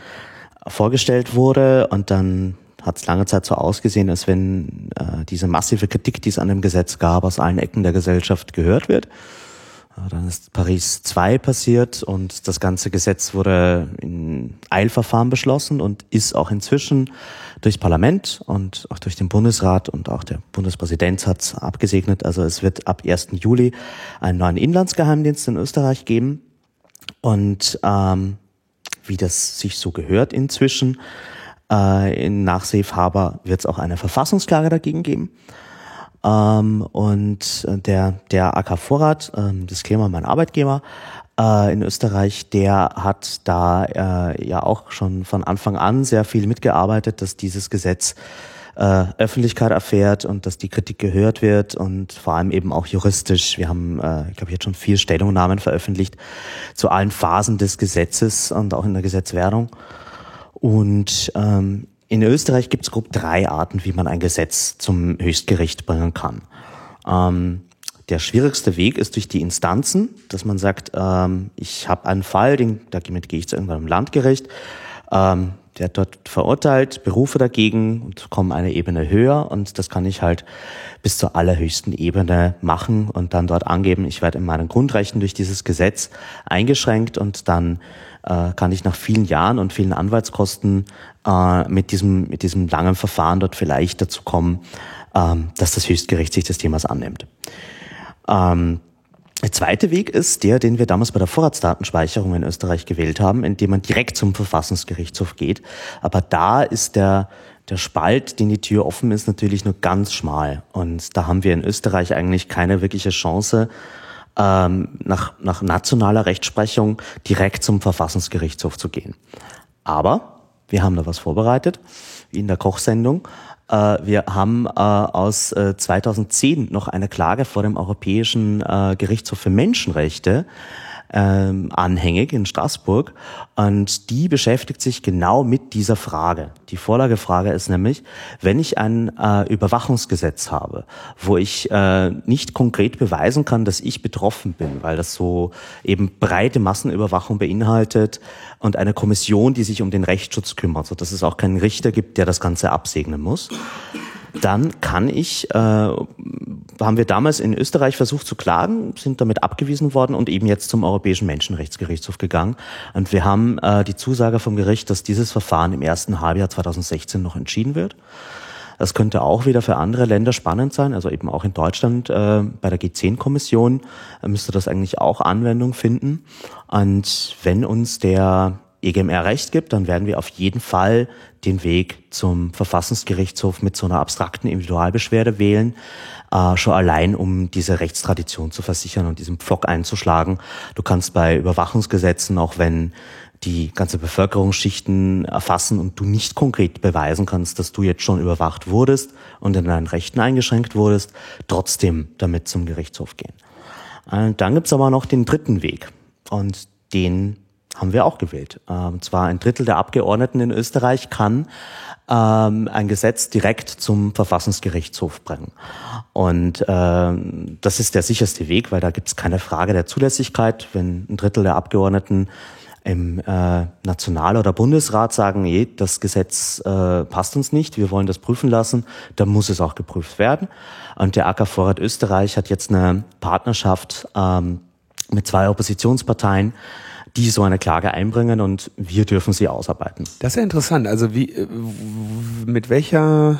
vorgestellt wurde und dann hat es lange Zeit so ausgesehen, als wenn äh, diese massive Kritik, die es an dem Gesetz gab, aus allen Ecken der Gesellschaft gehört wird. Dann ist Paris 2 passiert und das ganze Gesetz wurde in Eilverfahren beschlossen und ist auch inzwischen durchs Parlament und auch durch den Bundesrat und auch der Bundespräsident hat es abgesegnet. Also es wird ab 1. Juli einen neuen Inlandsgeheimdienst in Österreich geben. Und ähm, wie das sich so gehört inzwischen, äh, in nach Safe Harbor wird es auch eine Verfassungsklage dagegen geben. Ähm, und der, der AK Vorrat, ähm, Disclaimer, mein Arbeitgeber, äh, in Österreich, der hat da äh, ja auch schon von Anfang an sehr viel mitgearbeitet, dass dieses Gesetz äh, Öffentlichkeit erfährt und dass die Kritik gehört wird und vor allem eben auch juristisch. Wir haben, äh, ich glaube, jetzt schon vier Stellungnahmen veröffentlicht zu allen Phasen des Gesetzes und auch in der Gesetzwerdung. Und ähm, in Österreich gibt es grob drei Arten, wie man ein Gesetz zum Höchstgericht bringen kann. Ähm, der schwierigste Weg ist durch die Instanzen, dass man sagt, ähm, ich habe einen Fall, den, damit gehe ich zu irgendeinem Landgericht, ähm, der dort verurteilt, berufe dagegen und komme eine Ebene höher und das kann ich halt bis zur allerhöchsten Ebene machen und dann dort angeben, ich werde in meinen Grundrechten durch dieses Gesetz eingeschränkt und dann äh, kann ich nach vielen Jahren und vielen Anwaltskosten äh, mit diesem mit diesem langen Verfahren dort vielleicht dazu kommen, ähm, dass das Höchstgericht sich des Themas annimmt. Ähm, der zweite Weg ist der, den wir damals bei der Vorratsdatenspeicherung in Österreich gewählt haben, indem man direkt zum Verfassungsgerichtshof geht. Aber da ist der, der Spalt, den die Tür offen ist, natürlich nur ganz schmal. Und da haben wir in Österreich eigentlich keine wirkliche Chance, ähm, nach, nach nationaler Rechtsprechung direkt zum Verfassungsgerichtshof zu gehen. Aber wir haben da was vorbereitet in der Kochsendung. Äh, wir haben äh, aus 2010 äh, noch eine Klage vor dem Europäischen Gerichtshof für Menschenrechte ähm, anhängig in Straßburg und die beschäftigt sich genau mit dieser Frage. Die Vorlagefrage ist nämlich, wenn ich ein äh, Überwachungsgesetz habe, wo ich äh, nicht konkret beweisen kann, dass ich betroffen bin, weil das so eben breite Massenüberwachung beinhaltet und eine Kommission, die sich um den Rechtsschutz kümmert, so dass es auch keinen Richter gibt, der das Ganze absegnen muss dann kann ich, äh, haben wir damals in Österreich versucht zu klagen, sind damit abgewiesen worden und eben jetzt zum Europäischen Menschenrechtsgerichtshof gegangen. Und wir haben äh, die Zusage vom Gericht, dass dieses Verfahren im ersten Halbjahr 2016 noch entschieden wird. Das könnte auch wieder für andere Länder spannend sein, also eben auch in Deutschland äh, bei der G10-Kommission äh, müsste das eigentlich auch Anwendung finden. Und wenn uns der EGMR recht gibt, dann werden wir auf jeden Fall den Weg zum Verfassungsgerichtshof mit so einer abstrakten Individualbeschwerde wählen, äh, schon allein um diese Rechtstradition zu versichern und diesen Pflock einzuschlagen. Du kannst bei Überwachungsgesetzen, auch wenn die ganze Bevölkerungsschichten erfassen und du nicht konkret beweisen kannst, dass du jetzt schon überwacht wurdest und in deinen Rechten eingeschränkt wurdest, trotzdem damit zum Gerichtshof gehen. Und äh, dann gibt's aber noch den dritten Weg und den haben wir auch gewählt. Ähm, zwar ein Drittel der Abgeordneten in Österreich kann ähm, ein Gesetz direkt zum Verfassungsgerichtshof bringen. Und ähm, das ist der sicherste Weg, weil da gibt es keine Frage der Zulässigkeit. Wenn ein Drittel der Abgeordneten im äh, National- oder Bundesrat sagen, nee, das Gesetz äh, passt uns nicht, wir wollen das prüfen lassen, dann muss es auch geprüft werden. Und der AK Vorrat Österreich hat jetzt eine Partnerschaft ähm, mit zwei Oppositionsparteien, die so eine Klage einbringen und wir dürfen sie ausarbeiten. Das ist ja interessant. Also wie, äh, mit welcher,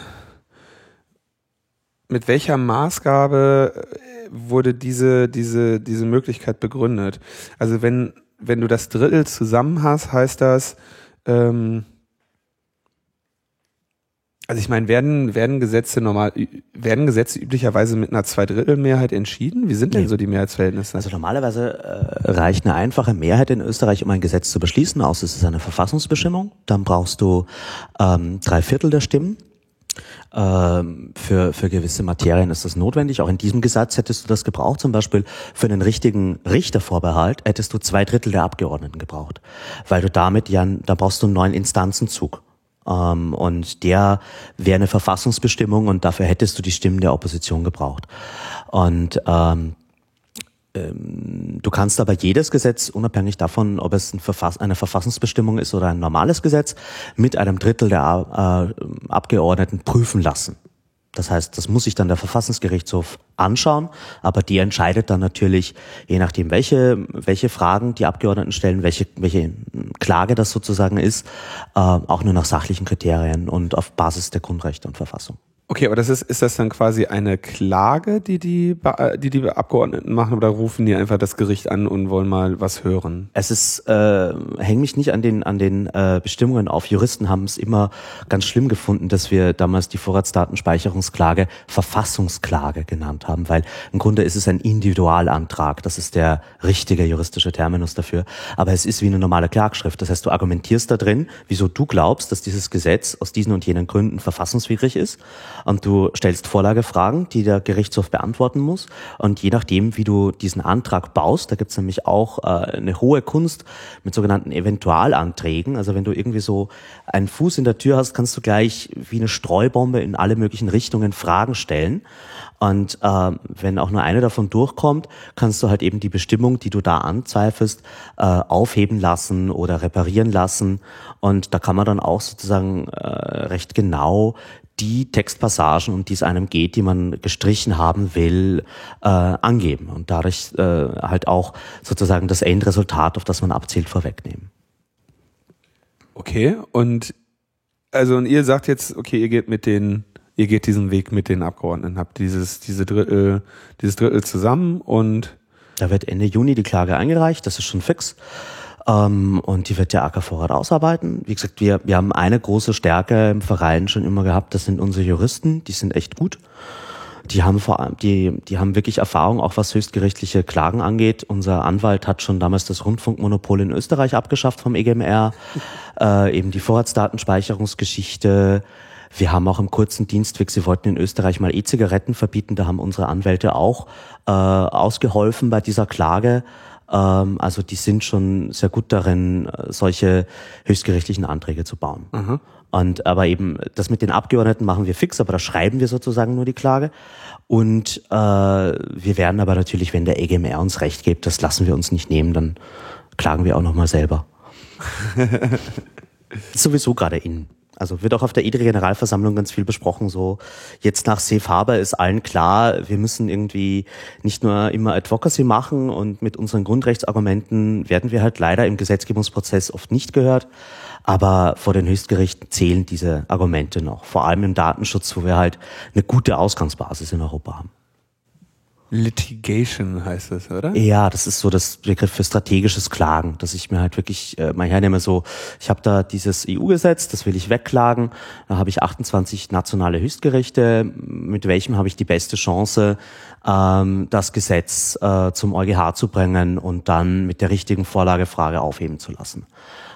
mit welcher Maßgabe äh, wurde diese, diese, diese Möglichkeit begründet? Also wenn, wenn du das Drittel zusammen hast, heißt das, ähm, also ich meine, werden, werden Gesetze normal, werden Gesetze üblicherweise mit einer Zweidrittelmehrheit entschieden? Wie sind denn nee. so die Mehrheitsverhältnisse? Also normalerweise äh, reicht eine einfache Mehrheit in Österreich, um ein Gesetz zu beschließen, außer es ist eine Verfassungsbestimmung. Dann brauchst du ähm, drei Viertel der Stimmen. Ähm, für, für gewisse Materien ist das notwendig. Auch in diesem Gesetz hättest du das gebraucht. Zum Beispiel für einen richtigen Richtervorbehalt hättest du zwei Drittel der Abgeordneten gebraucht. Weil du damit ja, da brauchst du einen neuen Instanzenzug. Ähm, und der wäre eine Verfassungsbestimmung und dafür hättest du die Stimmen der Opposition gebraucht. Und ähm, ähm, Du kannst aber jedes Gesetz, unabhängig davon, ob es eine Verfassungsbestimmung ist oder ein normales Gesetz, mit einem Drittel der äh, Abgeordneten prüfen lassen. Das heißt, das muss sich dann der Verfassungsgerichtshof anschauen, aber die entscheidet dann natürlich, je nachdem, welche, welche Fragen die Abgeordneten stellen, welche, welche Klage das sozusagen ist, äh, auch nur nach sachlichen Kriterien und auf Basis der Grundrechte und Verfassung. Okay, aber das ist, ist das dann quasi eine Klage, die die, die die Abgeordneten machen oder rufen die einfach das Gericht an und wollen mal was hören? Es ist, äh, häng mich nicht an den, an den äh, Bestimmungen auf. Juristen haben es immer ganz schlimm gefunden, dass wir damals die Vorratsdatenspeicherungsklage Verfassungsklage genannt haben, weil im Grunde ist es ein Individualantrag. Das ist der richtige juristische Terminus dafür. Aber es ist wie eine normale Klagschrift. Das heißt, du argumentierst da drin, wieso du glaubst, dass dieses Gesetz aus diesen und jenen Gründen verfassungswidrig ist und du stellst Vorlagefragen, die der Gerichtshof beantworten muss. Und je nachdem, wie du diesen Antrag baust, da gibt's nämlich auch äh, eine hohe Kunst mit sogenannten Eventualanträgen. Also wenn du irgendwie so einen Fuß in der Tür hast, kannst du gleich wie eine Streubombe in alle möglichen Richtungen Fragen stellen. Und äh, wenn auch nur eine davon durchkommt, kannst du halt eben die Bestimmung, die du da anzweifelst, äh, aufheben lassen oder reparieren lassen. Und da kann man dann auch sozusagen äh, recht genau die Textpassagen, um die es einem geht, die man gestrichen haben will, äh, angeben und dadurch äh, halt auch sozusagen das Endresultat, auf das man abzielt, vorwegnehmen. Okay, und also und ihr sagt jetzt, okay, ihr geht mit den, ihr geht diesen Weg mit den Abgeordneten, habt dieses, diese Drittel, dieses Drittel zusammen und da wird Ende Juni die Klage eingereicht, das ist schon fix. Ähm, und die wird der AK Vorrat ausarbeiten. Wie gesagt, wir, wir haben eine große Stärke im Verein schon immer gehabt, das sind unsere Juristen, die sind echt gut. Die haben vor allem, die, die haben wirklich Erfahrung, auch was höchstgerichtliche Klagen angeht. Unser Anwalt hat schon damals das Rundfunkmonopol in Österreich abgeschafft vom EGMR, äh, eben die Vorratsdatenspeicherungsgeschichte. Wir haben auch im kurzen Dienstweg, sie wollten in Österreich mal E-Zigaretten verbieten, da haben unsere Anwälte auch äh, ausgeholfen bei dieser Klage. Ähm, also die sind schon sehr gut darin, solche höchstgerichtlichen Anträge zu bauen. Mhm. Und aber eben das mit den Abgeordneten machen wir fix, aber da schreiben wir sozusagen nur die Klage. Und äh, wir werden aber natürlich, wenn der EGMR uns recht gibt, das lassen wir uns nicht nehmen, dann klagen wir auch nochmal selber. sowieso gerade in. Also wird auch auf der EDRI-Generalversammlung ganz viel besprochen. So jetzt nach Safe Harbor ist allen klar, wir müssen irgendwie nicht nur immer Advocacy machen und mit unseren Grundrechtsargumenten werden wir halt leider im Gesetzgebungsprozess oft nicht gehört. Aber vor den Höchstgerichten zählen diese Argumente noch. Vor allem im Datenschutz, wo wir halt eine gute Ausgangsbasis in Europa haben. Litigation heißt das, oder? Ja, das ist so das Begriff für strategisches Klagen, dass ich mir halt wirklich äh, mal hernehme, so, ich habe da dieses EU-Gesetz, das will ich wegklagen, da habe ich 28 nationale Höchstgerichte, mit welchem habe ich die beste Chance, ähm, das Gesetz äh, zum EuGH zu bringen und dann mit der richtigen Vorlagefrage aufheben zu lassen.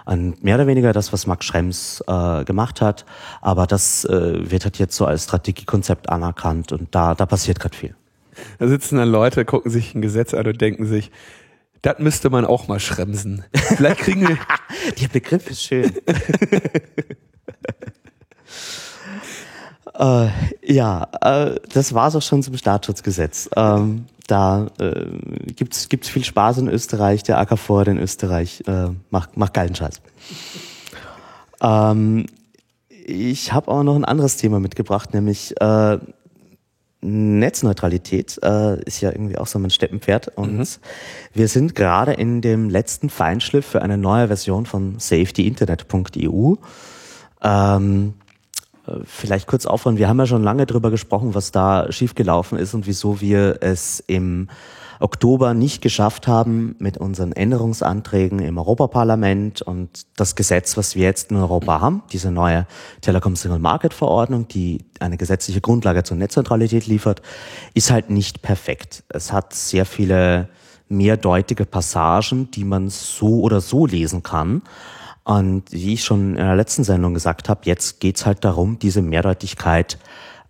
Und mehr oder weniger das, was Max Schrems äh, gemacht hat, aber das äh, wird halt jetzt so als Strategiekonzept anerkannt und da, da passiert gerade viel. Da sitzen dann Leute, gucken sich ein Gesetz an und denken sich, Das müsste man auch mal schremsen. Vielleicht kriegen wir. Der Begriff ist schön. äh, ja, äh, das war's auch schon zum Staatsschutzgesetz. Ähm, da äh, gibt's gibt's viel Spaß in Österreich. Der AKV in Österreich äh, macht macht geilen Scheiß. Ähm, ich habe auch noch ein anderes Thema mitgebracht, nämlich äh, Netzneutralität äh, ist ja irgendwie auch so mein Steppenpferd und mhm. wir sind gerade in dem letzten Feinschliff für eine neue Version von safetyinternet.eu. Ähm, äh, vielleicht kurz aufhören. Wir haben ja schon lange drüber gesprochen, was da schiefgelaufen ist und wieso wir es im Oktober nicht geschafft haben mit unseren Änderungsanträgen im Europaparlament und das Gesetz, was wir jetzt in Europa haben, diese neue Telekom Single Market Verordnung, die eine gesetzliche Grundlage zur Netzneutralität liefert, ist halt nicht perfekt. Es hat sehr viele mehrdeutige Passagen, die man so oder so lesen kann. Und wie ich schon in der letzten Sendung gesagt habe, jetzt geht's halt darum, diese Mehrdeutigkeit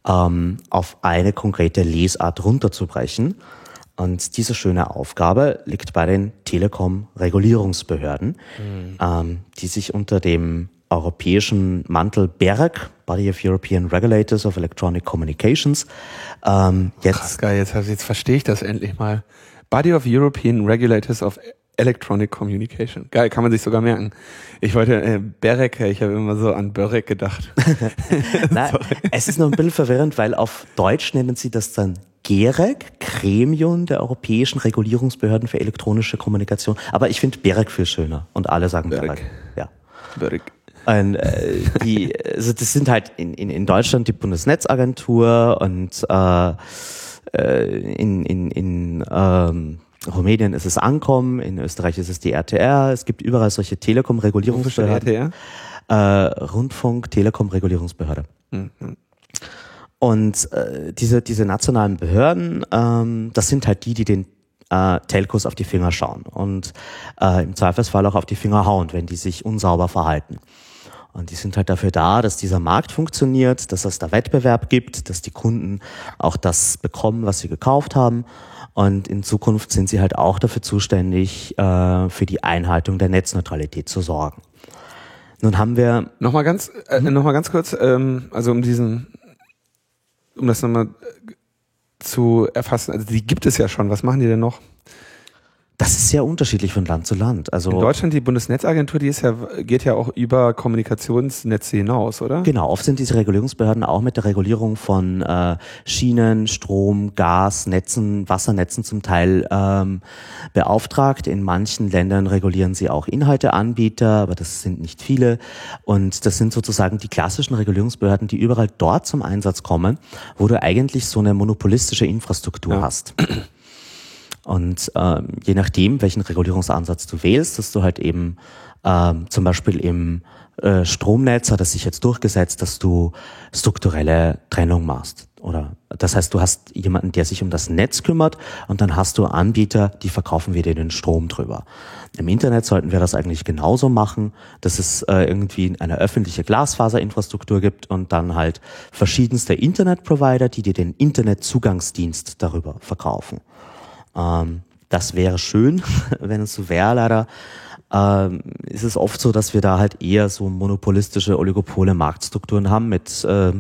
ähm, auf eine konkrete Lesart runterzubrechen. Und diese schöne Aufgabe liegt bei den Telekom-Regulierungsbehörden, mhm. ähm, die sich unter dem europäischen Mantel BEREC, Body of European Regulators of Electronic Communications, ähm, jetzt... Krass, geil, jetzt, jetzt verstehe ich das endlich mal. Body of European Regulators of Electronic Communication. Geil, kann man sich sogar merken. Ich wollte äh, Berek, ich habe immer so an Börek gedacht. Nein, es ist noch ein bisschen verwirrend, weil auf Deutsch nennen sie das dann GEREC, Gremium der Europäischen Regulierungsbehörden für elektronische Kommunikation. Aber ich finde Berek viel schöner und alle sagen Berek. Ja. Berek. Und, äh, die, also das sind halt in, in, in Deutschland die Bundesnetzagentur und äh, äh in, in, in ähm, Rumänien ist es Ankommen, in Österreich ist es die RTR, es gibt überall solche Telekom-Regulierungsbehörden. Äh, Rundfunk, Telekom-Regulierungsbehörde. Mhm. Und äh, diese, diese nationalen Behörden, ähm, das sind halt die, die den äh, Telcos auf die Finger schauen und äh, im Zweifelsfall auch auf die Finger hauen, wenn die sich unsauber verhalten. Und die sind halt dafür da, dass dieser Markt funktioniert, dass es da Wettbewerb gibt, dass die Kunden auch das bekommen, was sie gekauft haben. Und in Zukunft sind sie halt auch dafür zuständig, äh, für die Einhaltung der Netzneutralität zu sorgen. Nun haben wir nochmal ganz, äh, noch mal ganz kurz, ähm, also um diesen, um das nochmal zu erfassen. Also die gibt es ja schon. Was machen die denn noch? Das ist sehr unterschiedlich von Land zu Land. Also in Deutschland die Bundesnetzagentur, die ist ja geht ja auch über Kommunikationsnetze hinaus, oder? Genau, oft sind diese Regulierungsbehörden auch mit der Regulierung von äh, Schienen, Strom, Gas, Netzen, Wassernetzen zum Teil ähm, beauftragt. In manchen Ländern regulieren sie auch Inhalteanbieter, aber das sind nicht viele. Und das sind sozusagen die klassischen Regulierungsbehörden, die überall dort zum Einsatz kommen, wo du eigentlich so eine monopolistische Infrastruktur ja. hast. Und ähm, je nachdem, welchen Regulierungsansatz du wählst, dass du halt eben ähm, zum Beispiel im äh, Stromnetz hat es sich jetzt durchgesetzt, dass du strukturelle Trennung machst. Oder das heißt, du hast jemanden, der sich um das Netz kümmert und dann hast du Anbieter, die verkaufen wir dir den Strom drüber. Im Internet sollten wir das eigentlich genauso machen, dass es äh, irgendwie eine öffentliche Glasfaserinfrastruktur gibt und dann halt verschiedenste Internetprovider, die dir den Internetzugangsdienst darüber verkaufen. Ähm, das wäre schön, wenn es so wäre. Leider ähm, ist es oft so, dass wir da halt eher so monopolistische Oligopole Marktstrukturen haben mit äh,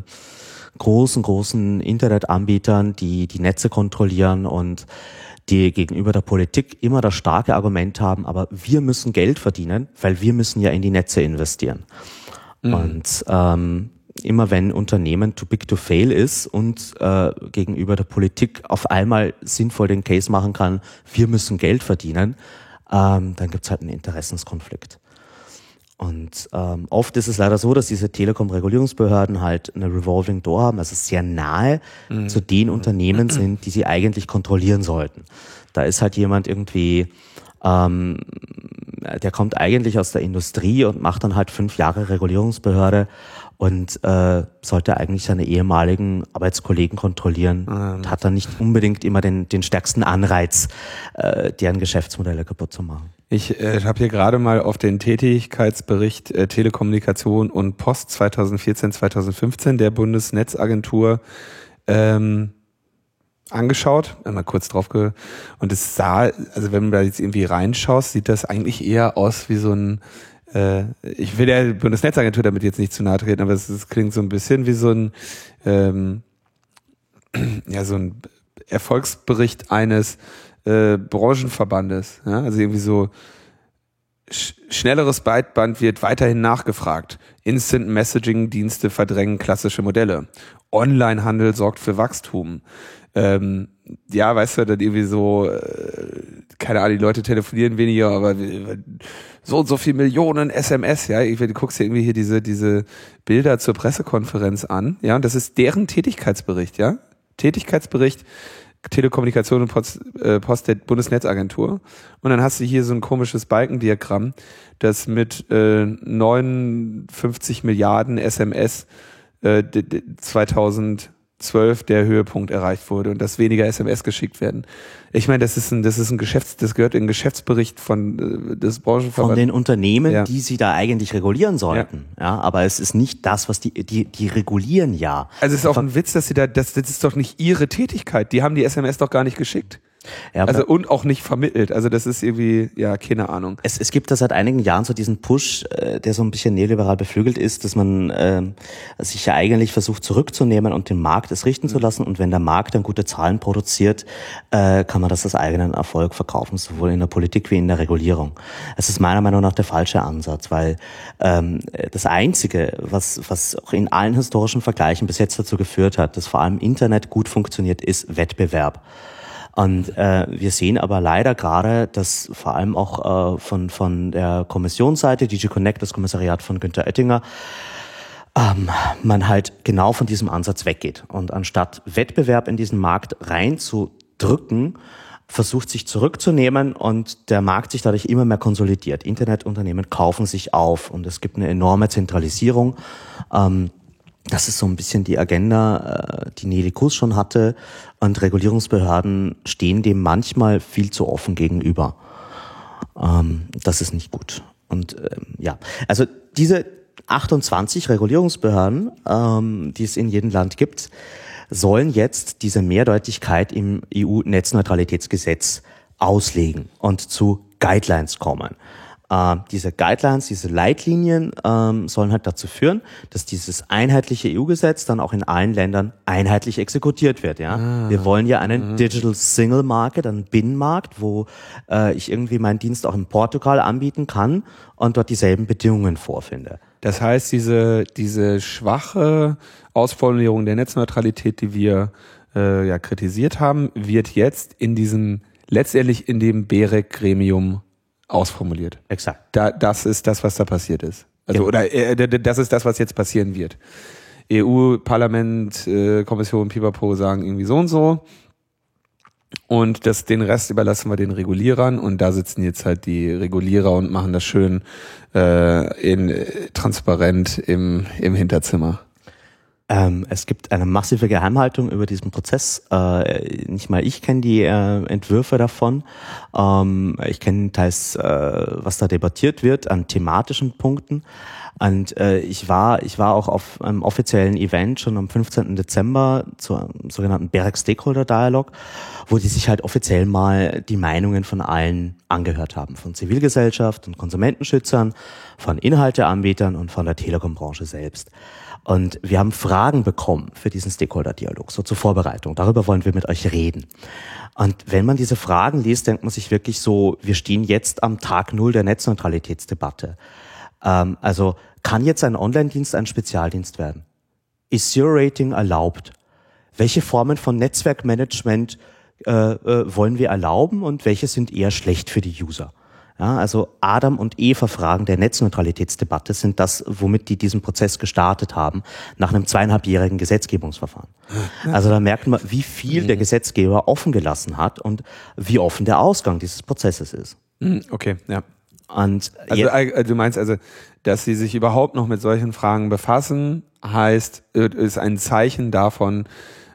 großen, großen Internetanbietern, die die Netze kontrollieren und die gegenüber der Politik immer das starke Argument haben, aber wir müssen Geld verdienen, weil wir müssen ja in die Netze investieren. Mhm. Und ähm, immer wenn Unternehmen too big to fail ist und äh, gegenüber der Politik auf einmal sinnvoll den Case machen kann, wir müssen Geld verdienen, ähm, dann gibt's halt einen Interessenskonflikt. Und ähm, oft ist es leider so, dass diese Telekom-Regulierungsbehörden halt eine Revolving Door haben, also sehr nahe mhm. zu den Unternehmen sind, die sie eigentlich kontrollieren sollten. Da ist halt jemand irgendwie, ähm, der kommt eigentlich aus der Industrie und macht dann halt fünf Jahre Regulierungsbehörde und äh, sollte eigentlich seine ehemaligen Arbeitskollegen kontrollieren ähm. und hat dann nicht unbedingt immer den, den stärksten Anreiz, äh, deren Geschäftsmodelle kaputt zu machen. Ich äh, habe hier gerade mal auf den Tätigkeitsbericht äh, Telekommunikation und Post 2014-2015 der Bundesnetzagentur ähm, angeschaut, einmal kurz drauf ge und es sah, also wenn du da jetzt irgendwie reinschaust, sieht das eigentlich eher aus wie so ein ich will der Bundesnetzagentur damit jetzt nicht zu nahe treten, aber es, es klingt so ein bisschen wie so ein ähm, ja so ein Erfolgsbericht eines äh, Branchenverbandes, ja? also irgendwie so sch schnelleres Byteband wird weiterhin nachgefragt. Instant Messaging Dienste verdrängen klassische Modelle. Onlinehandel sorgt für Wachstum. Ähm, ja, weißt du, dann irgendwie so, äh, keine Ahnung, die Leute telefonieren weniger, aber so und so viel Millionen SMS, ja, ich, du guckst dir irgendwie hier diese, diese Bilder zur Pressekonferenz an, ja, und das ist deren Tätigkeitsbericht, ja. Tätigkeitsbericht Telekommunikation und Post, äh, Post der Bundesnetzagentur. Und dann hast du hier so ein komisches Balkendiagramm, das mit äh, 59 Milliarden SMS äh, 2000 12 der Höhepunkt erreicht wurde und dass weniger SMS geschickt werden. Ich meine, das ist ein, das ist ein Geschäfts, das gehört in den Geschäftsbericht von äh, des Branchenverbands. Von den Unternehmen, ja. die sie da eigentlich regulieren sollten. Ja. ja. aber es ist nicht das, was die, die, die regulieren ja. Also es ist auch ein Witz, dass sie da, das, das ist doch nicht ihre Tätigkeit. Die haben die SMS doch gar nicht geschickt. Ja, also und auch nicht vermittelt. Also das ist irgendwie, ja, keine Ahnung. Es, es gibt da seit einigen Jahren so diesen Push, äh, der so ein bisschen neoliberal beflügelt ist, dass man äh, sich ja eigentlich versucht zurückzunehmen und den Markt es richten mhm. zu lassen. Und wenn der Markt dann gute Zahlen produziert, äh, kann man das als eigenen Erfolg verkaufen, sowohl in der Politik wie in der Regulierung. Es ist meiner Meinung nach der falsche Ansatz, weil ähm, das Einzige, was, was auch in allen historischen Vergleichen bis jetzt dazu geführt hat, dass vor allem Internet gut funktioniert, ist Wettbewerb. Und äh, wir sehen aber leider gerade, dass vor allem auch äh, von, von der Kommissionsseite, DG Connect, das Kommissariat von Günter Oettinger, ähm, man halt genau von diesem Ansatz weggeht. Und anstatt Wettbewerb in diesen Markt reinzudrücken, versucht sich zurückzunehmen und der Markt sich dadurch immer mehr konsolidiert. Internetunternehmen kaufen sich auf und es gibt eine enorme Zentralisierung. Ähm, das ist so ein bisschen die Agenda, äh, die Nelly Kuss schon hatte. Und Regulierungsbehörden stehen dem manchmal viel zu offen gegenüber. Ähm, das ist nicht gut. Und ähm, ja, also diese 28 Regulierungsbehörden, ähm, die es in jedem Land gibt, sollen jetzt diese Mehrdeutigkeit im EU-Netzneutralitätsgesetz auslegen und zu Guidelines kommen. Äh, diese Guidelines, diese Leitlinien ähm, sollen halt dazu führen, dass dieses einheitliche EU-Gesetz dann auch in allen Ländern einheitlich exekutiert wird. Ja, ah. wir wollen ja einen mhm. Digital Single Market, einen Binnenmarkt, wo äh, ich irgendwie meinen Dienst auch in Portugal anbieten kann und dort dieselben Bedingungen vorfinde. Das heißt, diese diese schwache Ausformulierung der Netzneutralität, die wir äh, ja kritisiert haben, wird jetzt in diesem letztendlich in dem BEREC-Gremium ausformuliert. Exakt. Da, das ist das, was da passiert ist. Also, genau. oder äh, das ist das, was jetzt passieren wird. EU, Parlament, äh, Kommission, Pipapo sagen irgendwie so und so. Und das, den Rest überlassen wir den Regulierern und da sitzen jetzt halt die Regulierer und machen das schön äh, in, äh, transparent im, im Hinterzimmer. Ähm, es gibt eine massive Geheimhaltung über diesen Prozess. Äh, nicht mal ich kenne die äh, Entwürfe davon. Ähm, ich kenne teils, äh, was da debattiert wird an thematischen Punkten. Und äh, ich war, ich war auch auf einem offiziellen Event schon am 15. Dezember zur sogenannten BEREC Stakeholder Dialog, wo die sich halt offiziell mal die Meinungen von allen angehört haben, von Zivilgesellschaft und Konsumentenschützern, von Inhalteanbietern und von der Telekom-Branche selbst. Und wir haben Fragen bekommen für diesen Stakeholder-Dialog, so zur Vorbereitung. Darüber wollen wir mit euch reden. Und wenn man diese Fragen liest, denkt man sich wirklich so, wir stehen jetzt am Tag Null der Netzneutralitätsdebatte. Ähm, also kann jetzt ein Online-Dienst ein Spezialdienst werden? Ist Zero-Rating erlaubt? Welche Formen von Netzwerkmanagement äh, äh, wollen wir erlauben und welche sind eher schlecht für die User? Ja, also Adam und Eva Fragen der Netzneutralitätsdebatte sind das, womit die diesen Prozess gestartet haben, nach einem zweieinhalbjährigen Gesetzgebungsverfahren. Also da merkt man, wie viel der mhm. Gesetzgeber offen gelassen hat und wie offen der Ausgang dieses Prozesses ist. Mhm, okay, ja. Und also, äh, du meinst also, dass sie sich überhaupt noch mit solchen Fragen befassen, heißt, ist ein Zeichen davon,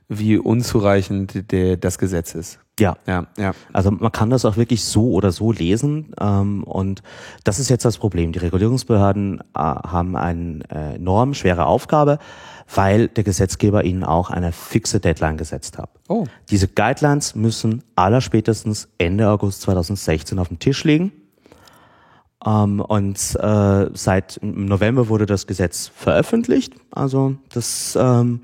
wie unzureichend der, das Gesetz ist. Ja. Ja, ja. Also man kann das auch wirklich so oder so lesen ähm, und das ist jetzt das Problem. Die Regulierungsbehörden äh, haben eine äh, enorm schwere Aufgabe, weil der Gesetzgeber ihnen auch eine fixe Deadline gesetzt hat. Oh. Diese Guidelines müssen allerspätestens Ende August 2016 auf dem Tisch liegen. Ähm, und äh, seit November wurde das Gesetz veröffentlicht. Also das ähm,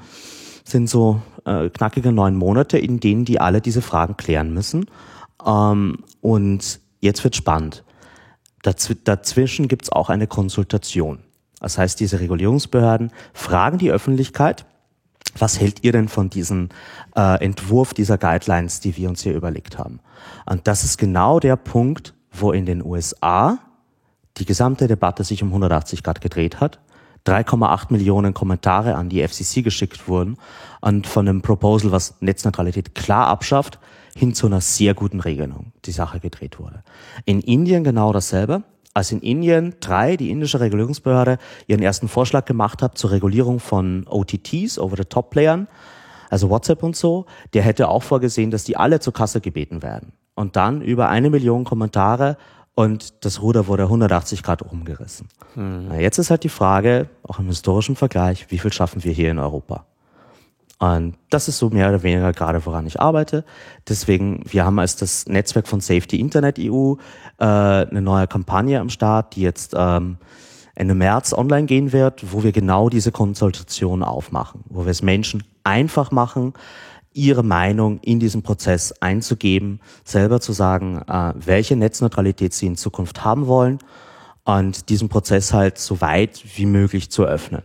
sind so äh, knackige neun Monate, in denen die alle diese Fragen klären müssen. Ähm, und jetzt wird spannend. Dazw dazwischen gibt's auch eine Konsultation. Das heißt, diese Regulierungsbehörden fragen die Öffentlichkeit, was hält ihr denn von diesem äh, Entwurf dieser Guidelines, die wir uns hier überlegt haben? Und das ist genau der Punkt, wo in den USA die gesamte Debatte sich um 180 Grad gedreht hat 3,8 Millionen Kommentare an die FCC geschickt wurden und von einem Proposal, was Netzneutralität klar abschafft, hin zu einer sehr guten Regelung die Sache gedreht wurde. In Indien genau dasselbe. Als in Indien drei, die indische Regulierungsbehörde, ihren ersten Vorschlag gemacht hat zur Regulierung von OTTs, Over-the-Top-Playern, also WhatsApp und so, der hätte auch vorgesehen, dass die alle zur Kasse gebeten werden. Und dann über eine Million Kommentare und das Ruder wurde 180 Grad umgerissen. Mhm. Na, jetzt ist halt die Frage, auch im historischen Vergleich, wie viel schaffen wir hier in Europa? Und das ist so mehr oder weniger gerade, woran ich arbeite. Deswegen, wir haben als das Netzwerk von Safety Internet EU äh, eine neue Kampagne am Start, die jetzt ähm, Ende März online gehen wird, wo wir genau diese Konsultation aufmachen, wo wir es Menschen einfach machen, ihre Meinung in diesen Prozess einzugeben, selber zu sagen, äh, welche Netzneutralität sie in Zukunft haben wollen und diesen Prozess halt so weit wie möglich zu öffnen.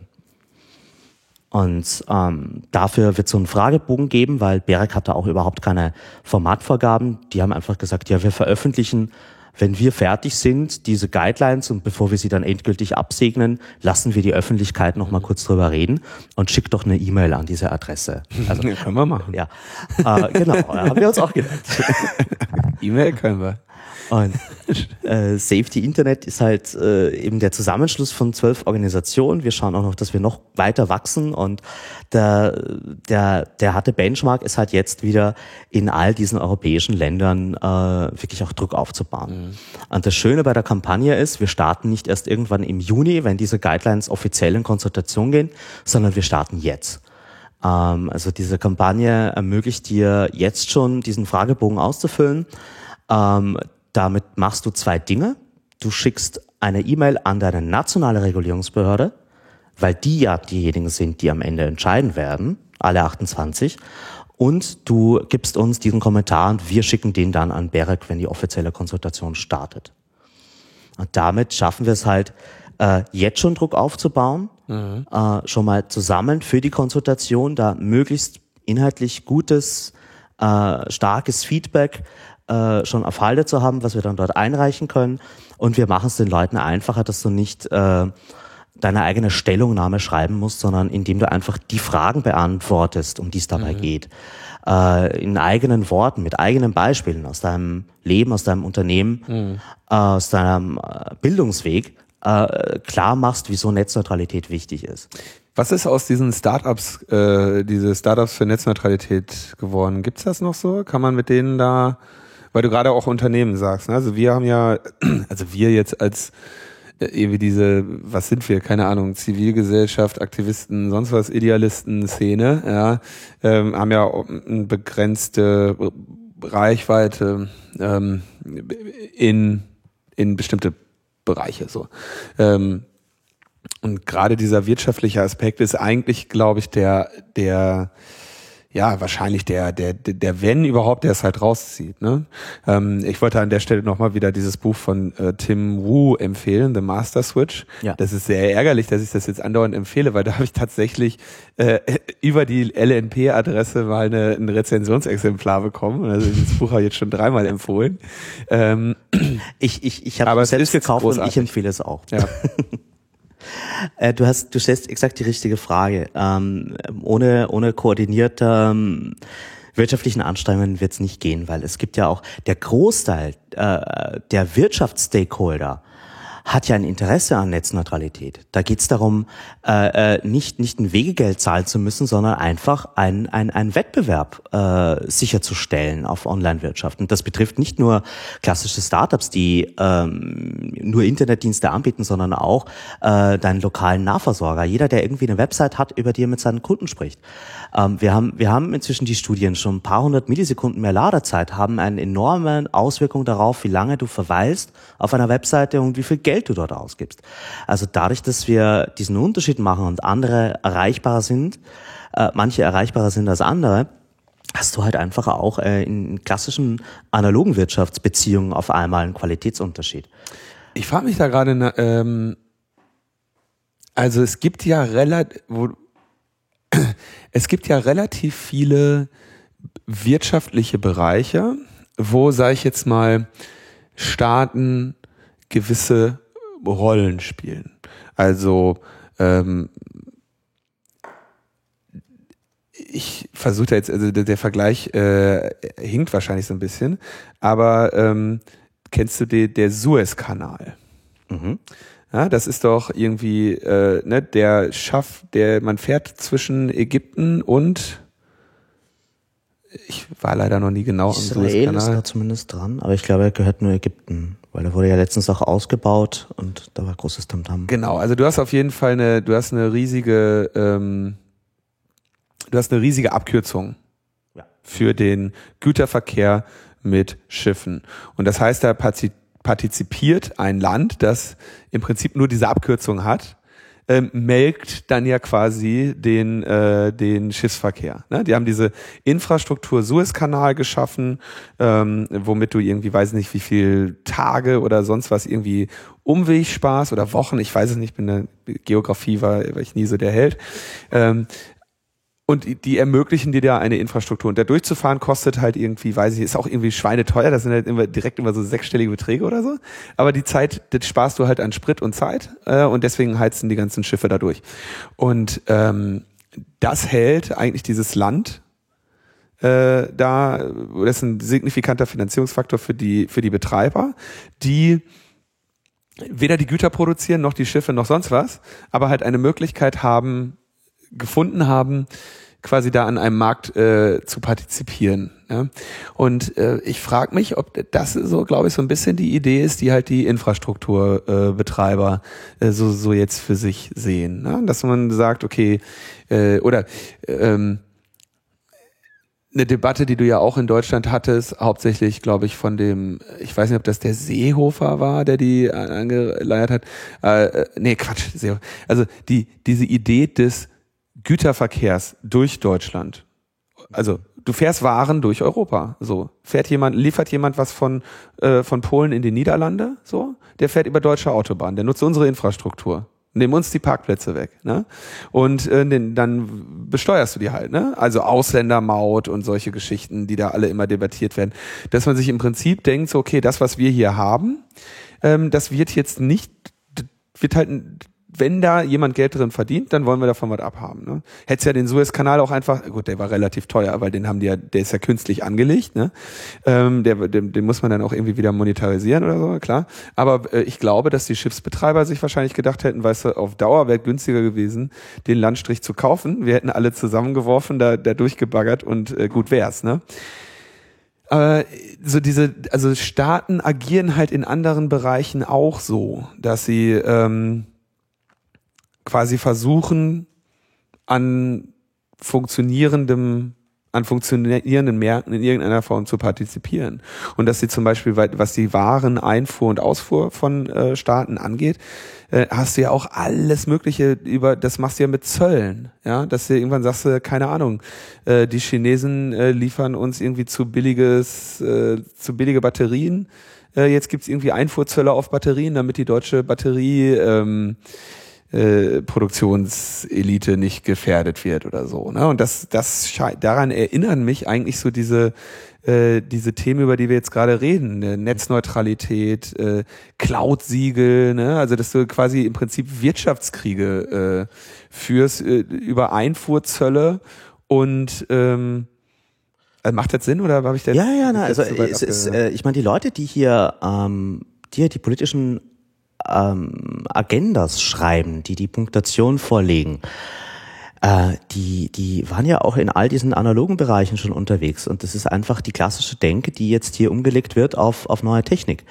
Und ähm, dafür wird so einen Fragebogen geben, weil Berek hatte auch überhaupt keine Formatvorgaben. Die haben einfach gesagt, ja, wir veröffentlichen wenn wir fertig sind, diese Guidelines und bevor wir sie dann endgültig absegnen, lassen wir die Öffentlichkeit noch mal kurz drüber reden und schickt doch eine E-Mail an diese Adresse. Also, können wir machen. Ja, äh, genau, haben wir uns auch gedacht. E-Mail können wir. Und äh, Safety Internet ist halt äh, eben der Zusammenschluss von zwölf Organisationen. Wir schauen auch noch, dass wir noch weiter wachsen und der, der, der harte Benchmark ist halt jetzt wieder in all diesen europäischen Ländern äh, wirklich auch Druck aufzubauen. Mhm. Und das Schöne bei der Kampagne ist, wir starten nicht erst irgendwann im Juni, wenn diese Guidelines offiziell in Konsultation gehen, sondern wir starten jetzt. Ähm, also diese Kampagne ermöglicht dir jetzt schon diesen Fragebogen auszufüllen. Damit machst du zwei Dinge. Du schickst eine E-Mail an deine nationale Regulierungsbehörde, weil die ja diejenigen sind, die am Ende entscheiden werden, alle 28. Und du gibst uns diesen Kommentar und wir schicken den dann an Berek, wenn die offizielle Konsultation startet. Und damit schaffen wir es halt, äh, jetzt schon Druck aufzubauen, mhm. äh, schon mal zusammen für die Konsultation, da möglichst inhaltlich gutes, äh, starkes Feedback äh, schon auf Halde zu haben, was wir dann dort einreichen können. Und wir machen es den Leuten einfacher, dass du nicht äh, deine eigene Stellungnahme schreiben musst, sondern indem du einfach die Fragen beantwortest, um die es dabei mhm. geht. Äh, in eigenen Worten, mit eigenen Beispielen aus deinem Leben, aus deinem Unternehmen, mhm. äh, aus deinem äh, Bildungsweg äh, klar machst, wieso Netzneutralität wichtig ist. Was ist aus diesen Startups, äh, diese Startups für Netzneutralität geworden? Gibt's das noch so? Kann man mit denen da weil du gerade auch Unternehmen sagst. Ne? Also wir haben ja, also wir jetzt als äh, irgendwie diese, was sind wir, keine Ahnung, Zivilgesellschaft, Aktivisten, sonst was, Idealisten, Szene, ja, ähm, haben ja eine begrenzte Reichweite ähm, in, in bestimmte Bereiche so. Ähm, und gerade dieser wirtschaftliche Aspekt ist eigentlich, glaube ich, der, der ja, wahrscheinlich der, der, der, wenn überhaupt, der es halt rauszieht. Ne? Ähm, ich wollte an der Stelle nochmal wieder dieses Buch von äh, Tim Wu empfehlen, The Master Switch. Ja. Das ist sehr ärgerlich, dass ich das jetzt andauernd empfehle, weil da habe ich tatsächlich äh, über die LNP-Adresse mal eine, ein Rezensionsexemplar bekommen. Also dieses Buch habe ich jetzt schon dreimal empfohlen. Ähm, ich ich, ich habe es selbst gekauft und ich empfehle es auch. Ja. Äh, du hast, du stellst exakt die richtige Frage. Ähm, ohne, ohne koordinierte ähm, wirtschaftlichen Anstrengungen wird es nicht gehen, weil es gibt ja auch der Großteil äh, der Wirtschaftsstakeholder hat ja ein Interesse an Netzneutralität. Da geht es darum, äh, äh, nicht, nicht ein Wegegeld zahlen zu müssen, sondern einfach ein, ein, ein Wettbewerb äh, sicherzustellen auf Online-Wirtschaft. Und das betrifft nicht nur klassische Startups, die ähm, nur Internetdienste anbieten, sondern auch äh, deinen lokalen Nahversorger. Jeder, der irgendwie eine Website hat, über die er mit seinen Kunden spricht. Ähm, wir, haben, wir haben inzwischen die Studien schon ein paar hundert Millisekunden mehr Ladezeit, haben eine enorme Auswirkung darauf, wie lange du verweilst auf einer Webseite und wie viel Geld du dort ausgibst. Also dadurch, dass wir diesen Unterschied machen und andere erreichbarer sind, äh, manche erreichbarer sind als andere, hast du halt einfach auch äh, in klassischen analogen Wirtschaftsbeziehungen auf einmal einen Qualitätsunterschied. Ich frage mich da gerade, ähm, also es gibt ja relativ, es gibt ja relativ viele wirtschaftliche Bereiche, wo, sage ich jetzt mal, Staaten gewisse Rollen spielen. Also ähm, ich versuche jetzt, also der, Vergleich äh, hinkt wahrscheinlich so ein bisschen, aber ähm, kennst du den, der Suezkanal? Mhm. Ja, das ist doch irgendwie äh, ne, der Schaff, der man fährt zwischen Ägypten und ich war leider noch nie genau Israel am ist da zumindest dran, aber ich glaube, er gehört nur Ägypten. Weil er wurde ja letztens auch ausgebaut und da war großes Tamtam. Genau, also du hast auf jeden Fall eine, du hast eine riesige, ähm, du hast eine riesige Abkürzung ja. für den Güterverkehr mit Schiffen. Und das heißt, da partizipiert ein Land, das im Prinzip nur diese Abkürzung hat ähm, melkt dann ja quasi den, äh, den Schiffsverkehr. Ne? Die haben diese Infrastruktur Suezkanal geschaffen, ähm, womit du irgendwie, weiß nicht, wie viel Tage oder sonst was irgendwie Umweg sparst oder Wochen, ich weiß es nicht, bin der Geografie war, war ich nie so der Held. Ähm, und die ermöglichen dir da eine Infrastruktur. Und da durchzufahren kostet halt irgendwie, weiß ich, ist auch irgendwie schweineteuer. Das sind halt immer direkt immer so sechsstellige Beträge oder so. Aber die Zeit, das sparst du halt an Sprit und Zeit. Äh, und deswegen heizen die ganzen Schiffe da durch. Und ähm, das hält eigentlich dieses Land äh, da, das ist ein signifikanter Finanzierungsfaktor für die, für die Betreiber, die weder die Güter produzieren, noch die Schiffe, noch sonst was, aber halt eine Möglichkeit haben, gefunden haben, quasi da an einem Markt äh, zu partizipieren. Ja? Und äh, ich frage mich, ob das so, glaube ich, so ein bisschen die Idee ist, die halt die Infrastrukturbetreiber äh, so, so jetzt für sich sehen. Ne? Dass man sagt, okay, äh, oder ähm, eine Debatte, die du ja auch in Deutschland hattest, hauptsächlich, glaube ich, von dem, ich weiß nicht, ob das der Seehofer war, der die angeleiert hat. Äh, äh nee, Quatsch, Seehofer. Also die, diese Idee des Güterverkehrs durch Deutschland. Also du fährst Waren durch Europa. So fährt jemand, liefert jemand was von äh, von Polen in die Niederlande. So, der fährt über deutsche Autobahn. Der nutzt unsere Infrastruktur. Nimm uns die Parkplätze weg. Ne? Und äh, den, dann besteuerst du die halt. Ne? Also Ausländermaut und solche Geschichten, die da alle immer debattiert werden. Dass man sich im Prinzip denkt, so, okay, das, was wir hier haben, ähm, das wird jetzt nicht, wird halt wenn da jemand Geld drin verdient, dann wollen wir davon was abhaben. Ne? Hättest ja den Suezkanal auch einfach, gut, der war relativ teuer, weil den haben die ja, der ist ja künstlich angelegt, ne? Ähm, der, den, den muss man dann auch irgendwie wieder monetarisieren oder so, klar. Aber äh, ich glaube, dass die Schiffsbetreiber sich wahrscheinlich gedacht hätten, weißt du, auf Dauer wäre günstiger gewesen, den Landstrich zu kaufen. Wir hätten alle zusammengeworfen, da, da durchgebaggert und äh, gut wär's, ne? Aber so diese, also Staaten agieren halt in anderen Bereichen auch so, dass sie ähm, quasi versuchen, an funktionierendem an funktionierenden Märkten in irgendeiner Form zu partizipieren. Und dass sie zum Beispiel, was die Wareneinfuhr und Ausfuhr von äh, Staaten angeht, äh, hast du ja auch alles Mögliche über, das machst du ja mit Zöllen, ja, dass du irgendwann sagst, du, keine Ahnung, äh, die Chinesen äh, liefern uns irgendwie zu billiges, äh, zu billige Batterien. Äh, jetzt gibt's irgendwie Einfuhrzölle auf Batterien, damit die deutsche Batterie ähm, äh, Produktionselite nicht gefährdet wird oder so. Ne? Und das, das daran erinnern mich eigentlich so diese äh, diese Themen, über die wir jetzt gerade reden, ne? Netzneutralität, äh, Cloud-Siegel, ne? also dass du quasi im Prinzip Wirtschaftskriege äh, führst äh, über Einfuhrzölle und ähm, also macht das Sinn oder habe ich da Ja, ja, na, also es ist, äh, ich meine, die Leute, die hier, ähm, die hier die politischen ähm, Agendas schreiben, die die Punktation vorlegen, äh, die, die waren ja auch in all diesen analogen Bereichen schon unterwegs. Und das ist einfach die klassische Denke, die jetzt hier umgelegt wird auf, auf neue Technik.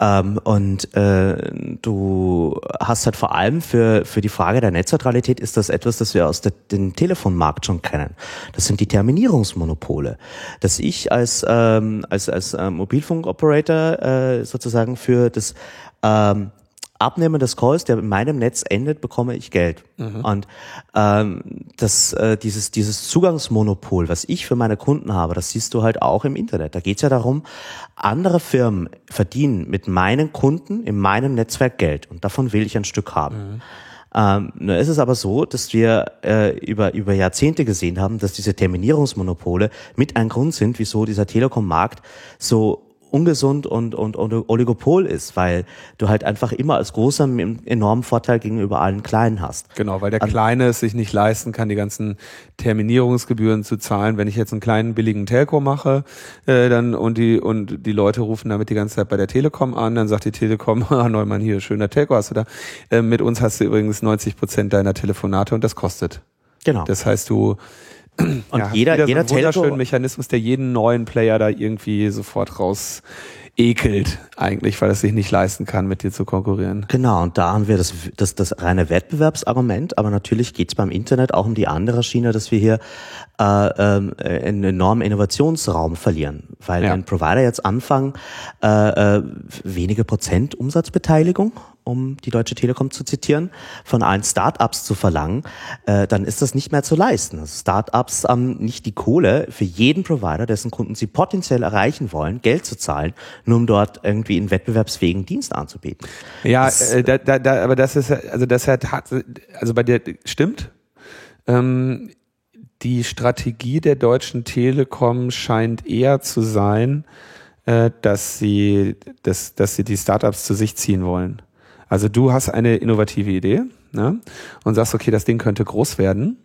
Ähm, und äh, du hast halt vor allem für, für die Frage der Netzneutralität ist das etwas, das wir aus der, dem Telefonmarkt schon kennen. Das sind die Terminierungsmonopole. Dass ich als, ähm, als, als äh, Mobilfunkoperator äh, sozusagen für das ähm, Abnehmen des Calls, der in meinem Netz endet, bekomme ich Geld. Mhm. Und ähm, das, äh, dieses, dieses Zugangsmonopol, was ich für meine Kunden habe, das siehst du halt auch im Internet. Da geht's ja darum, andere Firmen verdienen mit meinen Kunden in meinem Netzwerk Geld und davon will ich ein Stück haben. Mhm. Ähm, nur ist es aber so, dass wir äh, über, über Jahrzehnte gesehen haben, dass diese Terminierungsmonopole mit ein Grund sind, wieso dieser Telekom-Markt so ungesund und, und, und Oligopol ist, weil du halt einfach immer als Großer einen enormen Vorteil gegenüber allen Kleinen hast. Genau, weil der Kleine es sich nicht leisten kann, die ganzen Terminierungsgebühren zu zahlen. Wenn ich jetzt einen kleinen billigen Telco mache, äh, dann und die und die Leute rufen damit die ganze Zeit bei der Telekom an, dann sagt die Telekom, ah, Neumann hier, schöner Telco hast du da. Äh, mit uns hast du übrigens 90 Prozent deiner Telefonate und das kostet. Genau. Das heißt, du und ja, jeder, jeder so wunderschönen Mechanismus, der jeden neuen Player da irgendwie sofort raus ekelt eigentlich, weil es sich nicht leisten kann, mit dir zu konkurrieren. Genau, und da haben wir das, das, das reine Wettbewerbsargument, aber natürlich geht's beim Internet auch um die andere Schiene, dass wir hier äh, äh, einen enormen Innovationsraum verlieren. Weil ja. wenn Provider jetzt anfangen, äh, äh, wenige Prozent Umsatzbeteiligung um die Deutsche Telekom zu zitieren, von allen Startups zu verlangen, äh, dann ist das nicht mehr zu leisten. Also Startups haben nicht die Kohle für jeden Provider, dessen Kunden sie potenziell erreichen wollen, Geld zu zahlen, nur um dort irgendwie einen wettbewerbsfähigen Dienst anzubieten. Ja, das, äh, da, da, da, aber das ist also das hat also bei dir stimmt. Ähm, die Strategie der Deutschen Telekom scheint eher zu sein, äh, dass sie, dass, dass sie die Startups zu sich ziehen wollen. Also du hast eine innovative Idee ne? und sagst, okay, das Ding könnte groß werden.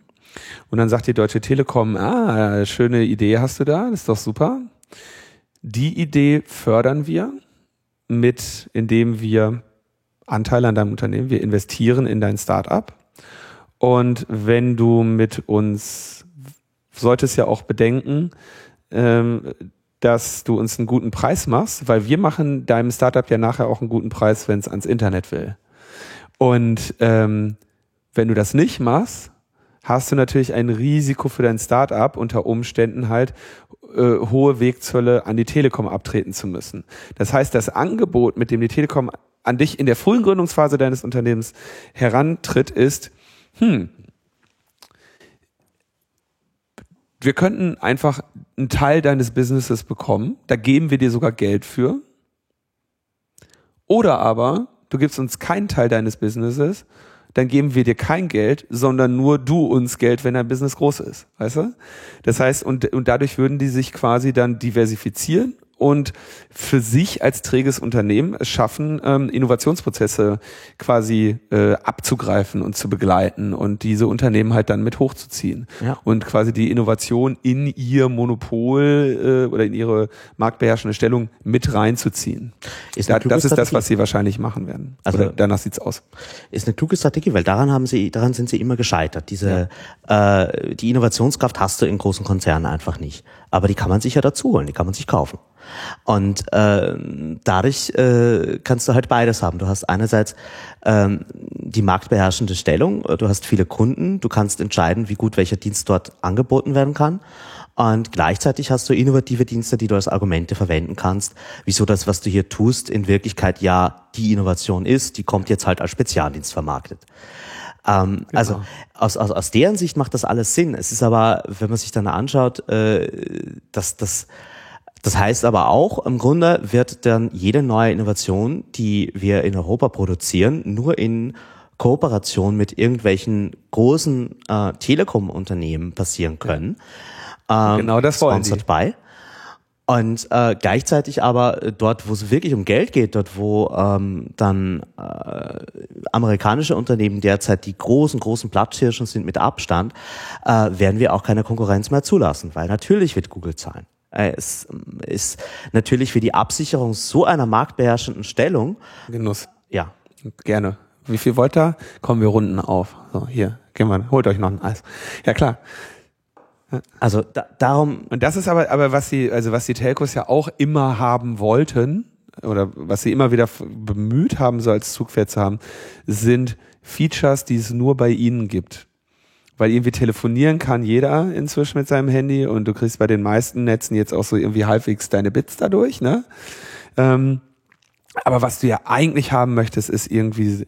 Und dann sagt die Deutsche Telekom, ah, schöne Idee hast du da, das ist doch super. Die Idee fördern wir mit, indem wir Anteile an deinem Unternehmen, wir investieren in dein Startup. Und wenn du mit uns, solltest ja auch bedenken, ähm, dass du uns einen guten Preis machst, weil wir machen deinem Startup ja nachher auch einen guten Preis, wenn es ans Internet will. Und ähm, wenn du das nicht machst, hast du natürlich ein Risiko für dein Startup unter Umständen halt äh, hohe Wegzölle an die Telekom abtreten zu müssen. Das heißt, das Angebot, mit dem die Telekom an dich in der frühen Gründungsphase deines Unternehmens herantritt, ist, hm, wir könnten einfach einen Teil deines Businesses bekommen, da geben wir dir sogar Geld für. Oder aber du gibst uns keinen Teil deines Businesses, dann geben wir dir kein Geld, sondern nur du uns Geld, wenn dein Business groß ist, weißt du? Das heißt, und, und dadurch würden die sich quasi dann diversifizieren und für sich als träges Unternehmen es schaffen, ähm, Innovationsprozesse quasi äh, abzugreifen und zu begleiten und diese Unternehmen halt dann mit hochzuziehen ja. und quasi die Innovation in ihr Monopol äh, oder in ihre marktbeherrschende Stellung mit reinzuziehen. Ist da, das ist Strategie. das, was sie wahrscheinlich machen werden. Also oder danach sieht's aus. Ist eine kluge Strategie, weil daran haben sie, daran sind sie immer gescheitert. Diese ja. äh, die Innovationskraft hast du in großen Konzernen einfach nicht. Aber die kann man sich ja dazu holen, die kann man sich kaufen. Und äh, dadurch äh, kannst du halt beides haben. Du hast einerseits ähm, die marktbeherrschende Stellung, du hast viele Kunden, du kannst entscheiden, wie gut welcher Dienst dort angeboten werden kann. Und gleichzeitig hast du innovative Dienste, die du als Argumente verwenden kannst, wieso das, was du hier tust, in Wirklichkeit ja die Innovation ist, die kommt jetzt halt als Spezialdienst vermarktet. Ähm, genau. Also aus, aus, aus deren Sicht macht das alles Sinn. Es ist aber, wenn man sich dann anschaut, äh, dass das das heißt aber auch, im Grunde wird dann jede neue Innovation, die wir in Europa produzieren, nur in Kooperation mit irgendwelchen großen äh, Telekom-Unternehmen passieren können. Ähm, genau das wollen sponsored die. by. Und äh, gleichzeitig aber dort, wo es wirklich um Geld geht, dort wo ähm, dann äh, amerikanische Unternehmen derzeit die großen, großen Platzhirschen sind mit Abstand, äh, werden wir auch keine Konkurrenz mehr zulassen, weil natürlich wird Google zahlen. Äh, es ist natürlich für die Absicherung so einer marktbeherrschenden Stellung. Genuss. Ja. Gerne. Wie viel wollt ihr? Kommen wir runden auf. So, hier, gehen wir, holt euch noch ein Eis. Ja, klar. Also da, darum. Und das ist aber, aber was sie, also was die Telcos ja auch immer haben wollten, oder was sie immer wieder bemüht haben, so als Zugpferd zu haben, sind Features, die es nur bei ihnen gibt. Weil irgendwie telefonieren kann jeder inzwischen mit seinem Handy und du kriegst bei den meisten Netzen jetzt auch so irgendwie halbwegs deine Bits dadurch, ne? Ähm, aber was du ja eigentlich haben möchtest, ist irgendwie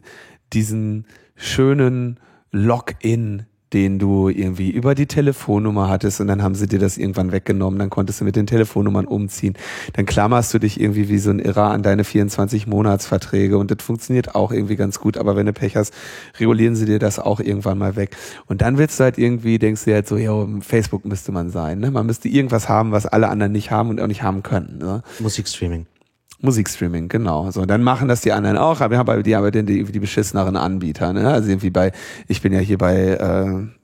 diesen schönen Login, den du irgendwie über die Telefonnummer hattest und dann haben sie dir das irgendwann weggenommen, dann konntest du mit den Telefonnummern umziehen. Dann klammerst du dich irgendwie wie so ein Irrer an deine 24 Monatsverträge und das funktioniert auch irgendwie ganz gut, aber wenn du Pech hast, regulieren sie dir das auch irgendwann mal weg. Und dann willst du halt irgendwie, denkst du halt so, ja, Facebook müsste man sein, ne? Man müsste irgendwas haben, was alle anderen nicht haben und auch nicht haben können. Ne? Musikstreaming. Musikstreaming, genau. So, dann machen das die anderen auch, aber wir haben die aber die, die, die beschisseneren Anbieter, ne? Also irgendwie bei, ich bin ja hier bei äh,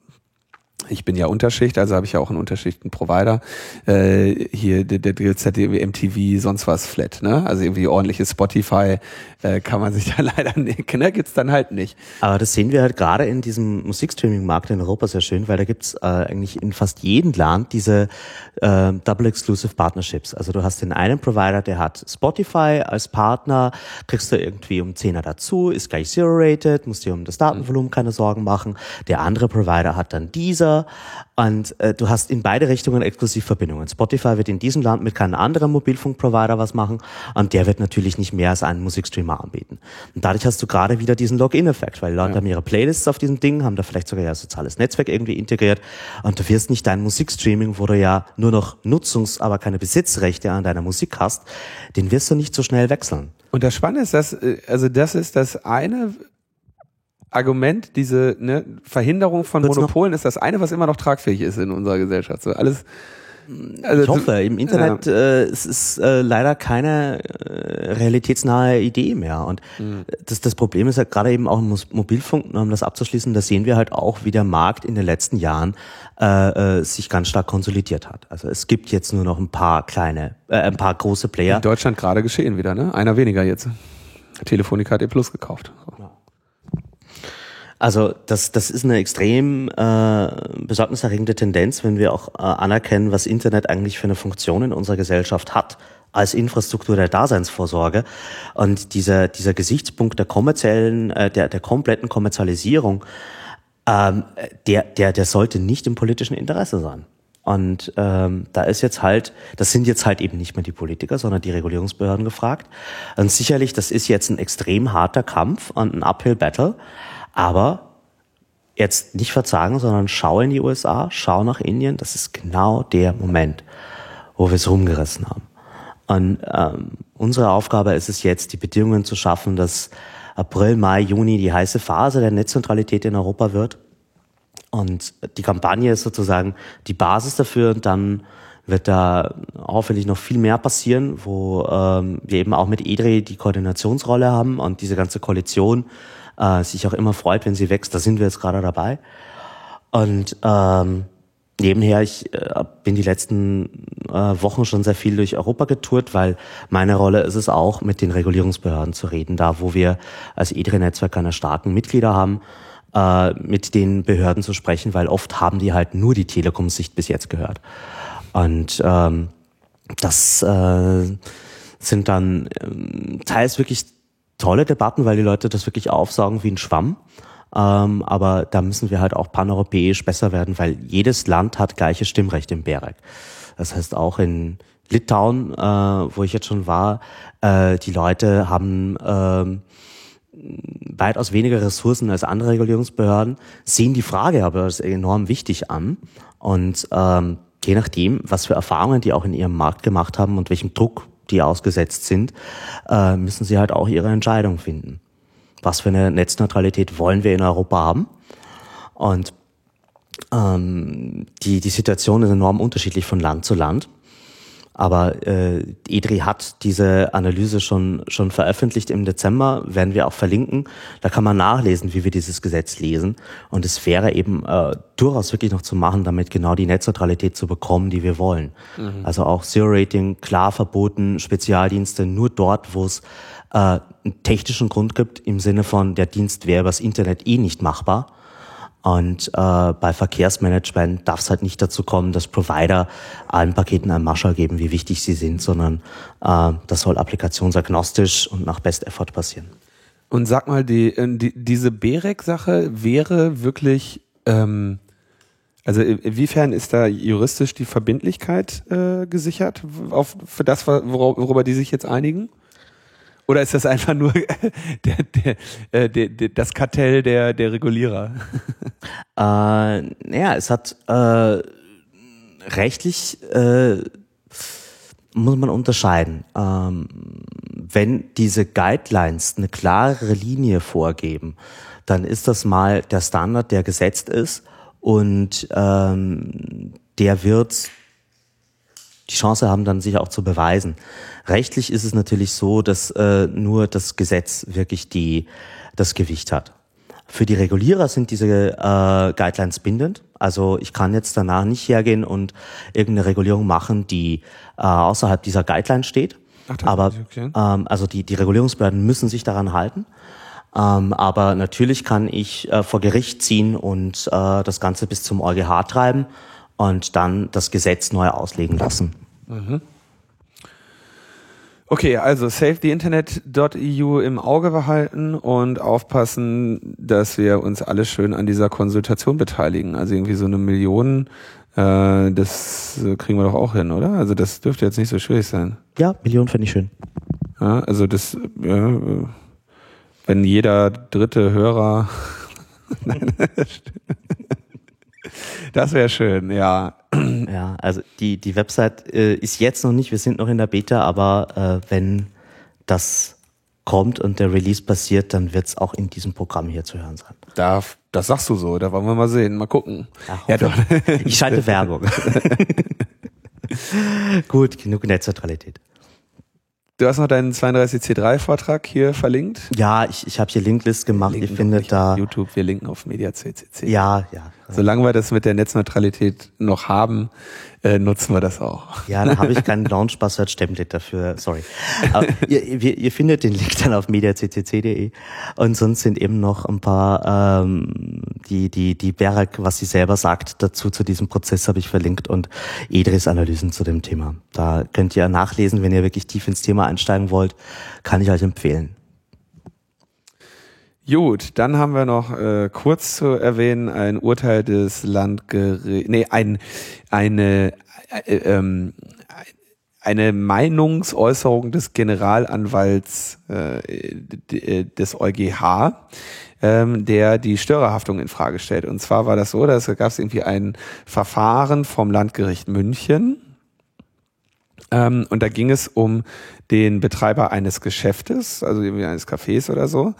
ich bin ja Unterschicht, also habe ich ja auch einen Unterschichten-Provider. Äh, hier, der, der irgendwie MTV, sonst was flat, ne? Also irgendwie ordentliches Spotify äh, kann man sich da leider nicht, ne? Gibt's dann halt nicht. Aber das sehen wir halt gerade in diesem Musikstreaming-Markt in Europa sehr schön, weil da gibt's äh, eigentlich in fast jedem Land diese äh, Double Exclusive Partnerships. Also du hast den einen Provider, der hat Spotify als Partner, kriegst du irgendwie um Zehner dazu, ist gleich Zero-Rated, musst dir um das Datenvolumen keine Sorgen machen. Der andere Provider hat dann dieser und äh, du hast in beide Richtungen Exklusivverbindungen. Spotify wird in diesem Land mit keinem anderen Mobilfunkprovider was machen und der wird natürlich nicht mehr als einen Musikstreamer anbieten. Und dadurch hast du gerade wieder diesen Login-Effekt, weil Leute ja. haben ihre Playlists auf diesem Ding, haben da vielleicht sogar ja soziales Netzwerk irgendwie integriert und du wirst nicht dein Musikstreaming, wo du ja nur noch Nutzungs-, aber keine Besitzrechte an deiner Musik hast, den wirst du nicht so schnell wechseln. Und das Spannende ist, dass, äh, also das ist das eine Argument, diese ne, Verhinderung von Wird's Monopolen ist das eine, was immer noch tragfähig ist in unserer Gesellschaft. So alles. Also, ich hoffe, im Internet ja. äh, es ist äh, leider keine äh, realitätsnahe Idee mehr. Und mhm. das, das Problem ist ja gerade eben auch im Mobilfunk, um das abzuschließen, da sehen wir halt auch, wie der Markt in den letzten Jahren äh, äh, sich ganz stark konsolidiert hat. Also es gibt jetzt nur noch ein paar kleine, äh, ein paar große Player. In Deutschland gerade geschehen wieder, ne? Einer weniger jetzt. Telefonica hat ihr Plus gekauft. So. Also das, das ist eine extrem äh, besorgniserregende Tendenz, wenn wir auch äh, anerkennen, was Internet eigentlich für eine Funktion in unserer Gesellschaft hat als Infrastruktur der Daseinsvorsorge. Und dieser, dieser Gesichtspunkt der kommerziellen, äh, der, der kompletten Kommerzialisierung, ähm, der, der, der sollte nicht im politischen Interesse sein. Und ähm, da ist jetzt halt, das sind jetzt halt eben nicht mehr die Politiker, sondern die Regulierungsbehörden gefragt. Und sicherlich, das ist jetzt ein extrem harter Kampf und ein Uphill Battle. Aber jetzt nicht verzagen, sondern schau in die USA, schau nach Indien. Das ist genau der Moment, wo wir es rumgerissen haben. Und ähm, unsere Aufgabe ist es jetzt, die Bedingungen zu schaffen, dass April, Mai, Juni die heiße Phase der Netzneutralität in Europa wird. Und die Kampagne ist sozusagen die Basis dafür und dann wird da hoffentlich noch viel mehr passieren, wo ähm, wir eben auch mit EDRI die Koordinationsrolle haben und diese ganze Koalition äh, sich auch immer freut, wenn sie wächst. Da sind wir jetzt gerade dabei. Und ähm, nebenher, ich äh, bin die letzten äh, Wochen schon sehr viel durch Europa getourt, weil meine Rolle ist es auch, mit den Regulierungsbehörden zu reden, da wo wir als EDRE-Netzwerk keine starken Mitglieder haben, äh, mit den Behörden zu sprechen, weil oft haben die halt nur die Telekom-Sicht bis jetzt gehört. Und ähm, das äh, sind dann ähm, teils wirklich tolle Debatten, weil die Leute das wirklich aufsaugen wie ein Schwamm. Ähm, aber da müssen wir halt auch paneuropäisch besser werden, weil jedes Land hat gleiche Stimmrecht im BEREC. Das heißt auch in Litauen, äh, wo ich jetzt schon war, äh, die Leute haben äh, weitaus weniger Ressourcen als andere Regulierungsbehörden, sehen die Frage aber als enorm wichtig an. Und ähm, je nachdem, was für Erfahrungen die auch in ihrem Markt gemacht haben und welchem Druck die ausgesetzt sind, äh, müssen sie halt auch ihre Entscheidung finden. Was für eine Netzneutralität wollen wir in Europa haben? Und ähm, die, die Situation ist enorm unterschiedlich von Land zu Land. Aber äh, EDRI hat diese Analyse schon, schon veröffentlicht im Dezember, werden wir auch verlinken. Da kann man nachlesen, wie wir dieses Gesetz lesen. Und es wäre eben äh, durchaus wirklich noch zu machen, damit genau die Netzneutralität zu bekommen, die wir wollen. Mhm. Also auch Zero-Rating, klar verboten, Spezialdienste nur dort, wo es äh, einen technischen Grund gibt, im Sinne von, der Dienst wäre übers Internet eh nicht machbar und äh, bei Verkehrsmanagement darf es halt nicht dazu kommen, dass Provider allen Paketen einen Marschall geben, wie wichtig sie sind, sondern äh, das soll applikationsagnostisch und nach Best Effort passieren. Und sag mal, die, äh, die diese BEREC-Sache wäre wirklich, ähm, also inwiefern ist da juristisch die Verbindlichkeit äh, gesichert auf, für das, worüber die sich jetzt einigen? Oder ist das einfach nur der, äh, der, der, das Kartell der, der Regulierer? Äh, naja, es hat äh, rechtlich äh, muss man unterscheiden. Ähm, wenn diese Guidelines eine klare Linie vorgeben, dann ist das mal der Standard, der gesetzt ist und ähm, der wird die Chance haben, dann sich auch zu beweisen. Rechtlich ist es natürlich so, dass äh, nur das Gesetz wirklich die, das Gewicht hat. Für die Regulierer sind diese äh, Guidelines bindend. Also ich kann jetzt danach nicht hergehen und irgendeine Regulierung machen, die äh, außerhalb dieser Guideline steht. Ach, aber okay. ähm, also die, die Regulierungsbehörden müssen sich daran halten. Ähm, aber natürlich kann ich äh, vor Gericht ziehen und äh, das Ganze bis zum EuGH treiben und dann das Gesetz neu auslegen lassen. Mhm. Okay, also safetheInternet.eu im Auge behalten und aufpassen, dass wir uns alle schön an dieser Konsultation beteiligen. Also irgendwie so eine Million, äh, das kriegen wir doch auch hin, oder? Also das dürfte jetzt nicht so schwierig sein. Ja, Million finde ich schön. Ja, also das, ja, wenn jeder dritte Hörer Das wäre schön, ja. Ja, also die, die Website äh, ist jetzt noch nicht, wir sind noch in der Beta, aber äh, wenn das kommt und der Release passiert, dann wird es auch in diesem Programm hier zu hören sein. Da, das sagst du so, da wollen wir mal sehen, mal gucken. Ja, ja doch. Ich schalte Werbung. Gut, genug Netzneutralität. Du hast noch deinen 32C3-Vortrag hier verlinkt? Ja, ich, ich habe hier Linklist gemacht. Ihr findet da. YouTube, wir linken auf MediaCCC. Ja, ja. Solange wir das mit der Netzneutralität noch haben, äh, nutzen wir das auch. Ja, da habe ich keinen Launch Password Template dafür, sorry. Ihr, ihr, ihr findet den Link dann auf mediaccc.de und sonst sind eben noch ein paar ähm, die die die Berg, was sie selber sagt dazu zu diesem Prozess habe ich verlinkt und Edris Analysen zu dem Thema. Da könnt ihr nachlesen, wenn ihr wirklich tief ins Thema einsteigen wollt, kann ich euch empfehlen. Gut, dann haben wir noch äh, kurz zu erwähnen ein Urteil des Landgerichts, nee, ein, eine, äh, ähm, eine Meinungsäußerung des Generalanwalts äh, des EuGH, ähm, der die Störerhaftung in Frage stellt. Und zwar war das so, dass gab es irgendwie ein Verfahren vom Landgericht München, ähm, und da ging es um den Betreiber eines Geschäftes, also irgendwie eines Cafés oder so,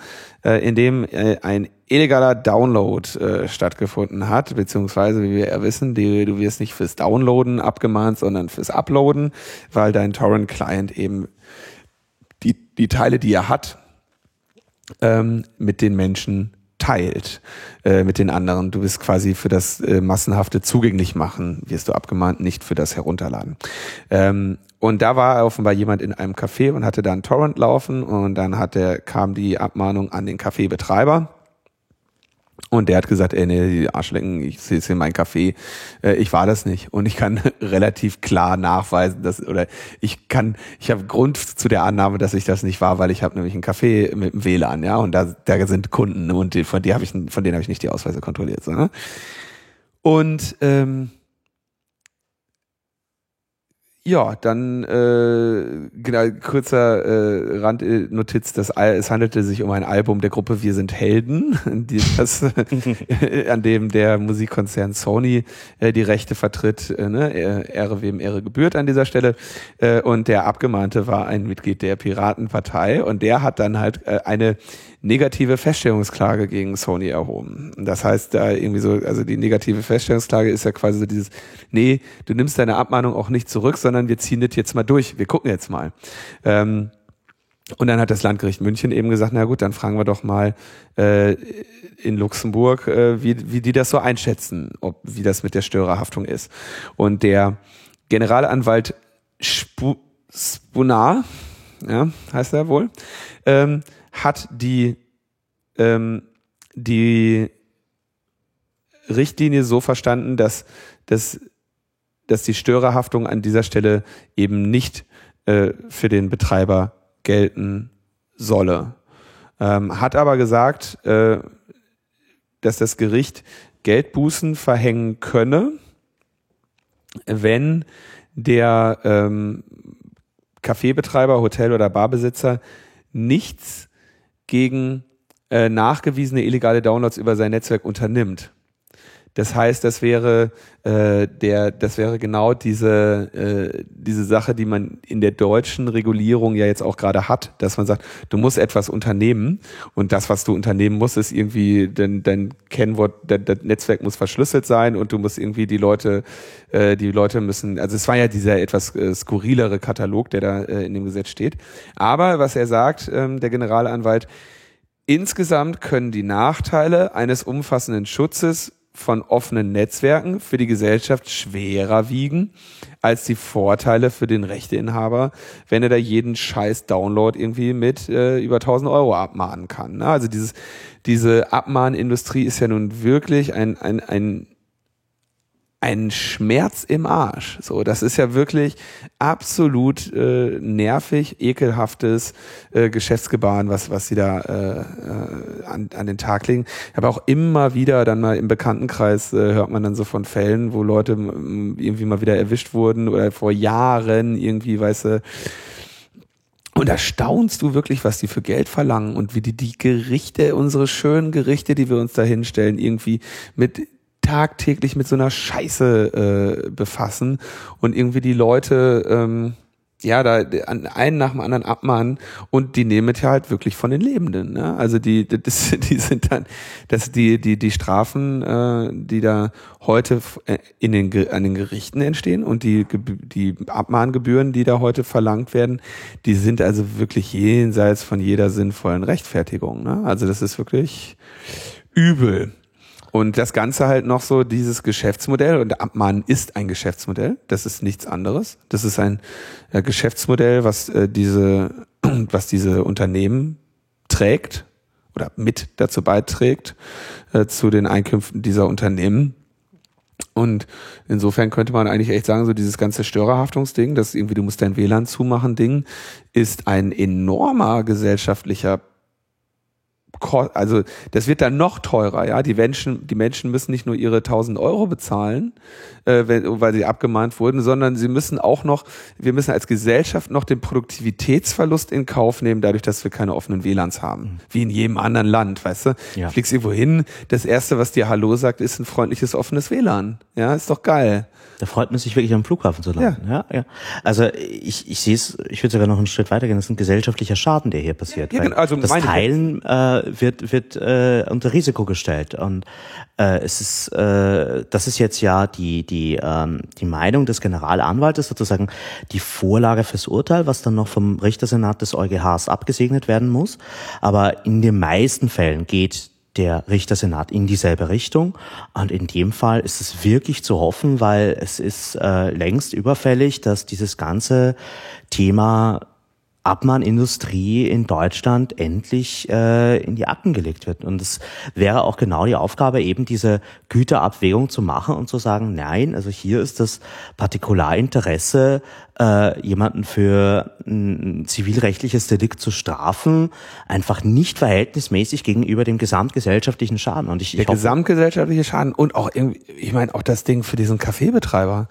äh, in dem äh, ein illegaler Download äh, stattgefunden hat, beziehungsweise, wie wir ja wissen, die, du wirst nicht fürs Downloaden abgemahnt, sondern fürs Uploaden, weil dein Torrent-Client eben die, die Teile, die er hat, ähm, mit den Menschen teilt äh, mit den anderen. Du bist quasi für das äh, massenhafte zugänglich machen, wirst du abgemahnt, nicht für das Herunterladen. Ähm, und da war offenbar jemand in einem Café und hatte da einen Torrent laufen und dann hat der, kam die Abmahnung an den Kaffeebetreiber und der hat gesagt, ey, nee, die Arschlecken, ich sehe hier mein Kaffee. Äh, ich war das nicht. Und ich kann relativ klar nachweisen, dass, oder ich kann, ich habe Grund zu der Annahme, dass ich das nicht war, weil ich habe nämlich einen Kaffee mit dem WLAN, ja, und da, da sind Kunden und die, von, die hab ich, von denen habe ich nicht die Ausweise kontrolliert. So, ne? Und ähm, ja, dann äh, genau, kurzer äh, Randnotiz, das, es handelte sich um ein Album der Gruppe Wir sind Helden, die, das, an dem der Musikkonzern Sony äh, die Rechte vertritt. Äh, ne? Ehre wem Ehre gebührt an dieser Stelle. Äh, und der Abgemahnte war ein Mitglied der Piratenpartei und der hat dann halt äh, eine negative Feststellungsklage gegen Sony erhoben. Das heißt, da irgendwie so, also die negative Feststellungsklage ist ja quasi so dieses, nee, du nimmst deine Abmahnung auch nicht zurück, sondern wir ziehen das jetzt mal durch. Wir gucken jetzt mal. Ähm, und dann hat das Landgericht München eben gesagt, na gut, dann fragen wir doch mal äh, in Luxemburg, äh, wie, wie die das so einschätzen, ob wie das mit der Störerhaftung ist. Und der Generalanwalt Sp Spunar, ja, heißt er wohl, ähm, hat die, ähm, die Richtlinie so verstanden, dass, dass, dass die Störerhaftung an dieser Stelle eben nicht äh, für den Betreiber gelten solle. Ähm, hat aber gesagt, äh, dass das Gericht Geldbußen verhängen könne, wenn der ähm, Kaffeebetreiber, Hotel- oder Barbesitzer nichts gegen äh, nachgewiesene illegale Downloads über sein Netzwerk unternimmt. Das heißt, das wäre äh, der, das wäre genau diese äh, diese Sache, die man in der deutschen Regulierung ja jetzt auch gerade hat, dass man sagt, du musst etwas unternehmen und das, was du unternehmen musst, ist irgendwie dein, dein Kennwort, dein, dein Netzwerk muss verschlüsselt sein und du musst irgendwie die Leute, äh, die Leute müssen, also es war ja dieser etwas äh, skurrilere Katalog, der da äh, in dem Gesetz steht. Aber was er sagt, ähm, der Generalanwalt, Insgesamt können die Nachteile eines umfassenden Schutzes von offenen Netzwerken für die Gesellschaft schwerer wiegen als die Vorteile für den Rechteinhaber, wenn er da jeden scheiß Download irgendwie mit äh, über 1000 Euro abmahnen kann. Ne? Also dieses, diese Abmahnindustrie ist ja nun wirklich ein, ein, ein ein Schmerz im Arsch. So, das ist ja wirklich absolut äh, nervig, ekelhaftes äh, Geschäftsgebaren, was was sie da äh, äh, an, an den Tag legen. Aber auch immer wieder dann mal im Bekanntenkreis äh, hört man dann so von Fällen, wo Leute irgendwie mal wieder erwischt wurden oder vor Jahren irgendwie, weißt du, und da staunst du wirklich, was die für Geld verlangen und wie die die Gerichte, unsere schönen Gerichte, die wir uns da hinstellen, irgendwie mit tagtäglich mit so einer Scheiße äh, befassen und irgendwie die Leute ähm, ja da an einen nach dem anderen abmahnen und die nehmen es ja halt wirklich von den Lebenden. Ne? Also die, das, die sind dann, dass die die die Strafen, äh, die da heute äh, in den an den Gerichten entstehen und die die Abmahngebühren, die da heute verlangt werden, die sind also wirklich jenseits von jeder sinnvollen Rechtfertigung. Ne? Also das ist wirklich übel. Und das Ganze halt noch so dieses Geschäftsmodell und Abmahnen ist ein Geschäftsmodell. Das ist nichts anderes. Das ist ein äh, Geschäftsmodell, was äh, diese, was diese Unternehmen trägt oder mit dazu beiträgt äh, zu den Einkünften dieser Unternehmen. Und insofern könnte man eigentlich echt sagen, so dieses ganze Störerhaftungsding, das irgendwie du musst dein WLAN zumachen Ding, ist ein enormer gesellschaftlicher also das wird dann noch teurer, ja. Die Menschen, die Menschen müssen nicht nur ihre 1000 Euro bezahlen, äh, wenn, weil sie abgemahnt wurden, sondern sie müssen auch noch, wir müssen als Gesellschaft noch den Produktivitätsverlust in Kauf nehmen, dadurch, dass wir keine offenen WLANs haben. Mhm. Wie in jedem anderen Land, weißt du? Ja. Fliegst irgendwo hin, das erste, was dir Hallo sagt, ist ein freundliches, offenes WLAN. Ja, ist doch geil. Da freut man sich wirklich am Flughafen zu landen. Ja, ja. ja. Also ich, ich sehe es, ich würde sogar noch einen Schritt weitergehen. Das ist ein gesellschaftlicher Schaden, der hier passiert. Ja, genau. also das Teilen äh, wird wird äh, unter Risiko gestellt und äh, es ist äh, das ist jetzt ja die die ähm, die Meinung des Generalanwaltes sozusagen die Vorlage fürs Urteil, was dann noch vom Richtersenat des EuGHs abgesegnet werden muss. Aber in den meisten Fällen geht der Richtersenat in dieselbe Richtung. Und in dem Fall ist es wirklich zu hoffen, weil es ist äh, längst überfällig, dass dieses ganze Thema Abmahnindustrie in Deutschland endlich äh, in die Akten gelegt wird. Und es wäre auch genau die Aufgabe, eben diese Güterabwägung zu machen und zu sagen, nein, also hier ist das Partikularinteresse, äh, jemanden für ein zivilrechtliches Delikt zu strafen, einfach nicht verhältnismäßig gegenüber dem gesamtgesellschaftlichen Schaden. Und ich, Der ich hoffe, gesamtgesellschaftliche Schaden und auch irgendwie, ich meine auch das Ding für diesen Kaffeebetreiber.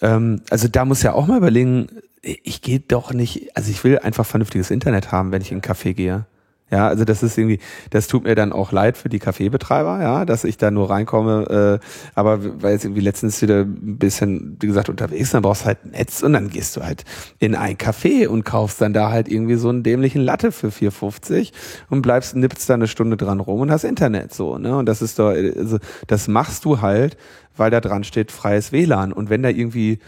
Ähm, also da muss ja auch mal überlegen, ich gehe doch nicht, also ich will einfach vernünftiges Internet haben, wenn ich in einen Café gehe. Ja, also das ist irgendwie, das tut mir dann auch leid für die Kaffeebetreiber, ja, dass ich da nur reinkomme, äh, aber weil jetzt irgendwie letztens wieder ein bisschen, wie gesagt, unterwegs, dann brauchst du halt Netz und dann gehst du halt in ein Café und kaufst dann da halt irgendwie so einen dämlichen Latte für 4,50 und bleibst, nippst da eine Stunde dran rum und hast Internet so, ne? Und das ist doch, also das machst du halt, weil da dran steht freies WLAN. Und wenn da irgendwie,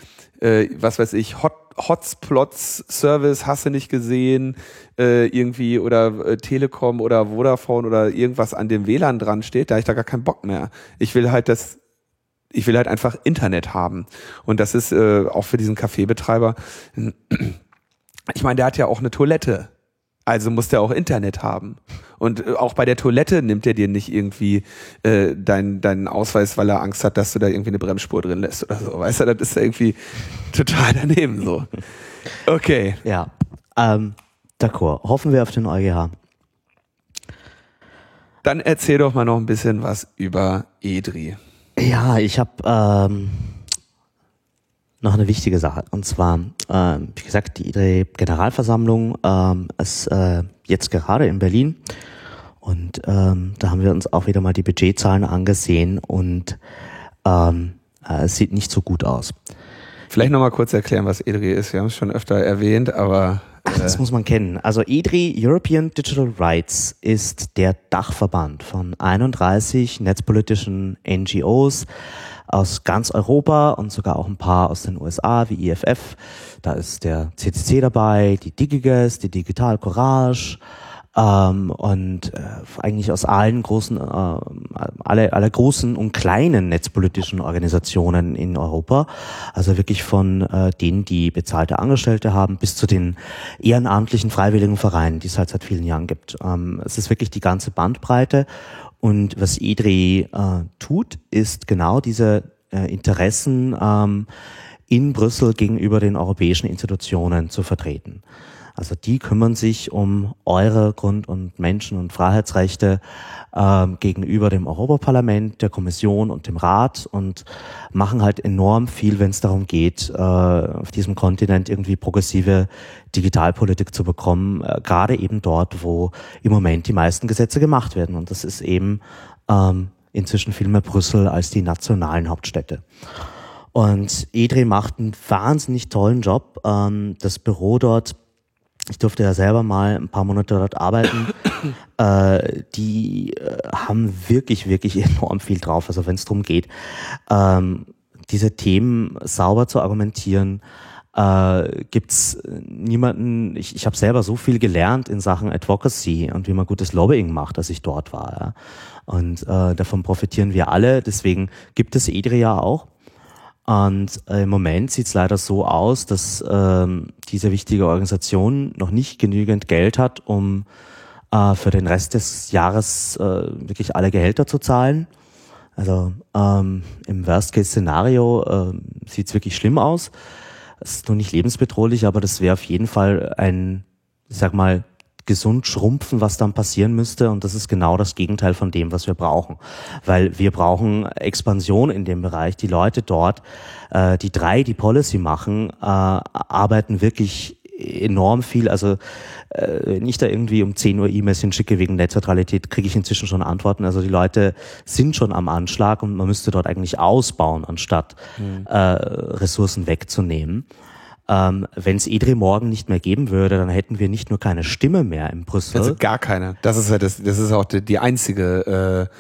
äh, was weiß ich, Hot Hotspots Service hast du nicht gesehen, äh, irgendwie oder äh, Telekom oder Vodafone oder irgendwas an dem WLAN dran steht, da habe ich da gar keinen Bock mehr. Ich will halt das, ich will halt einfach Internet haben. Und das ist äh, auch für diesen Kaffeebetreiber, ich meine, der hat ja auch eine Toilette. Also muss der auch Internet haben. Und äh, auch bei der Toilette nimmt er dir nicht irgendwie äh, deinen deinen Ausweis, weil er Angst hat, dass du da irgendwie eine Bremsspur drin lässt oder so. Weißt du, das ist irgendwie total daneben so. Okay. Ja. Ähm, D'accord. Hoffen wir auf den EuGH. Dann erzähl doch mal noch ein bisschen was über EDRI. Ja, ich habe ähm, noch eine wichtige Sache. Und zwar, äh, wie gesagt, die IDRE-Generalversammlung ähm, ist äh, jetzt gerade in Berlin. Und ähm, da haben wir uns auch wieder mal die Budgetzahlen angesehen und ähm, äh, es sieht nicht so gut aus. Vielleicht nochmal kurz erklären, was EDRI ist. Wir haben es schon öfter erwähnt, aber Ach, das muss man kennen. Also EDRI, European Digital Rights, ist der Dachverband von 31 netzpolitischen NGOs aus ganz Europa und sogar auch ein paar aus den USA wie IFF. Da ist der CCC dabei, die Digiges, die Digital Courage, ähm, und äh, eigentlich aus allen großen, äh, alle, alle großen und kleinen netzpolitischen Organisationen in Europa, also wirklich von äh, denen, die bezahlte Angestellte haben, bis zu den ehrenamtlichen freiwilligen Vereinen, die es halt seit vielen Jahren gibt. Ähm, es ist wirklich die ganze Bandbreite und was EDRI äh, tut, ist genau diese äh, Interessen ähm, in Brüssel gegenüber den europäischen Institutionen zu vertreten. Also die kümmern sich um eure Grund- und Menschen- und Freiheitsrechte äh, gegenüber dem Europaparlament, der Kommission und dem Rat und machen halt enorm viel, wenn es darum geht, äh, auf diesem Kontinent irgendwie progressive Digitalpolitik zu bekommen, äh, gerade eben dort, wo im Moment die meisten Gesetze gemacht werden. Und das ist eben ähm, inzwischen viel mehr Brüssel als die nationalen Hauptstädte. Und EDRI macht einen wahnsinnig tollen Job. Ähm, das Büro dort ich durfte ja selber mal ein paar Monate dort arbeiten. äh, die äh, haben wirklich, wirklich enorm viel drauf. Also wenn es darum geht, ähm, diese Themen sauber zu argumentieren, äh, gibt's niemanden, ich, ich habe selber so viel gelernt in Sachen Advocacy und wie man gutes Lobbying macht, als ich dort war. Ja. Und äh, davon profitieren wir alle. Deswegen gibt es EDRI ja auch. Und äh, im Moment sieht es leider so aus, dass ähm, diese wichtige Organisation noch nicht genügend Geld hat, um äh, für den Rest des Jahres äh, wirklich alle Gehälter zu zahlen. Also ähm, im Worst-Case-Szenario äh, sieht es wirklich schlimm aus. Es ist noch nicht lebensbedrohlich, aber das wäre auf jeden Fall ein, ich sag mal, gesund schrumpfen, was dann passieren müsste. Und das ist genau das Gegenteil von dem, was wir brauchen. Weil wir brauchen Expansion in dem Bereich. Die Leute dort, äh, die drei, die Policy machen, äh, arbeiten wirklich enorm viel. Also äh, wenn ich da irgendwie um 10 Uhr E-Mails hinschicke wegen Netzneutralität, kriege ich inzwischen schon Antworten. Also die Leute sind schon am Anschlag und man müsste dort eigentlich ausbauen, anstatt mhm. äh, Ressourcen wegzunehmen. Ähm, Wenn es EDRI morgen nicht mehr geben würde, dann hätten wir nicht nur keine Stimme mehr in Brüssel. Also gar keine. Das ist ja das, das ist auch die, die einzige äh,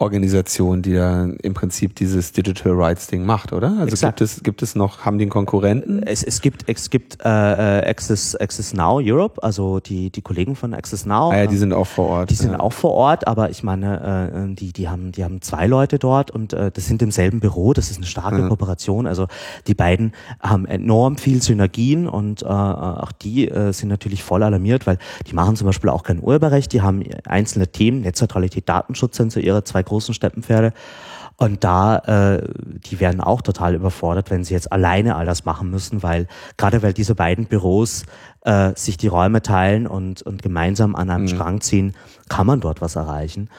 Organisation, die da im Prinzip dieses Digital Rights Ding macht, oder? Also Exakt. gibt es gibt es noch, haben die einen Konkurrenten? Es, es gibt es gibt äh, äh, Access Access Now Europe, also die die Kollegen von Access Now. Ah ja, die sind auch vor Ort. Die sind ja. auch vor Ort, aber ich meine, äh, die die haben die haben zwei Leute dort und äh, das sind im selben Büro. Das ist eine starke ja. Kooperation. Also die beiden haben enorm viel Synergien und äh, auch die äh, sind natürlich voll alarmiert, weil die machen zum Beispiel auch kein Urheberrecht. Die haben einzelne Themen, Netzneutralität, Datenschutz sind so ihre zwei großen Steppenpferde. Und da, äh, die werden auch total überfordert, wenn sie jetzt alleine all das machen müssen, weil gerade weil diese beiden Büros äh, sich die Räume teilen und, und gemeinsam an einem mhm. Strang ziehen, kann man dort was erreichen.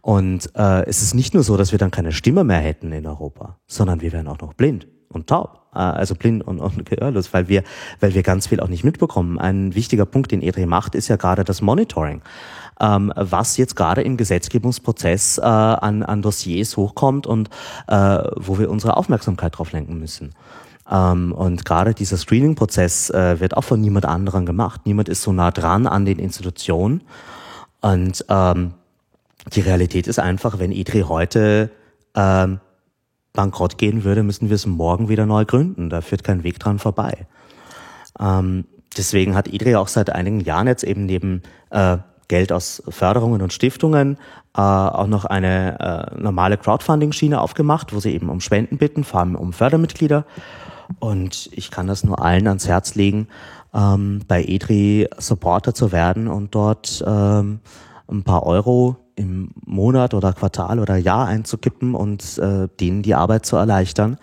Und äh, es ist nicht nur so, dass wir dann keine Stimme mehr hätten in Europa, sondern wir wären auch noch blind. Und taub, äh, also blind und, und gehörlos, weil wir, weil wir ganz viel auch nicht mitbekommen. Ein wichtiger Punkt, den EDRE macht, ist ja gerade das Monitoring ähm, was jetzt gerade im Gesetzgebungsprozess äh, an, an Dossiers hochkommt und äh, wo wir unsere Aufmerksamkeit drauf lenken müssen. Ähm, und gerade dieser Screening-Prozess äh, wird auch von niemand anderem gemacht. Niemand ist so nah dran an den Institutionen. Und ähm, die Realität ist einfach, wenn IDRI heute ähm, bankrott gehen würde, müssen wir es morgen wieder neu gründen. Da führt kein Weg dran vorbei. Ähm, deswegen hat IDRI auch seit einigen Jahren jetzt eben neben äh, Geld aus Förderungen und Stiftungen äh, auch noch eine äh, normale Crowdfunding-Schiene aufgemacht, wo sie eben um Spenden bitten, vor allem um Fördermitglieder. Und ich kann das nur allen ans Herz legen, ähm, bei EDRI Supporter zu werden und dort ähm, ein paar Euro im Monat oder Quartal oder Jahr einzukippen und äh, denen die Arbeit zu erleichtern.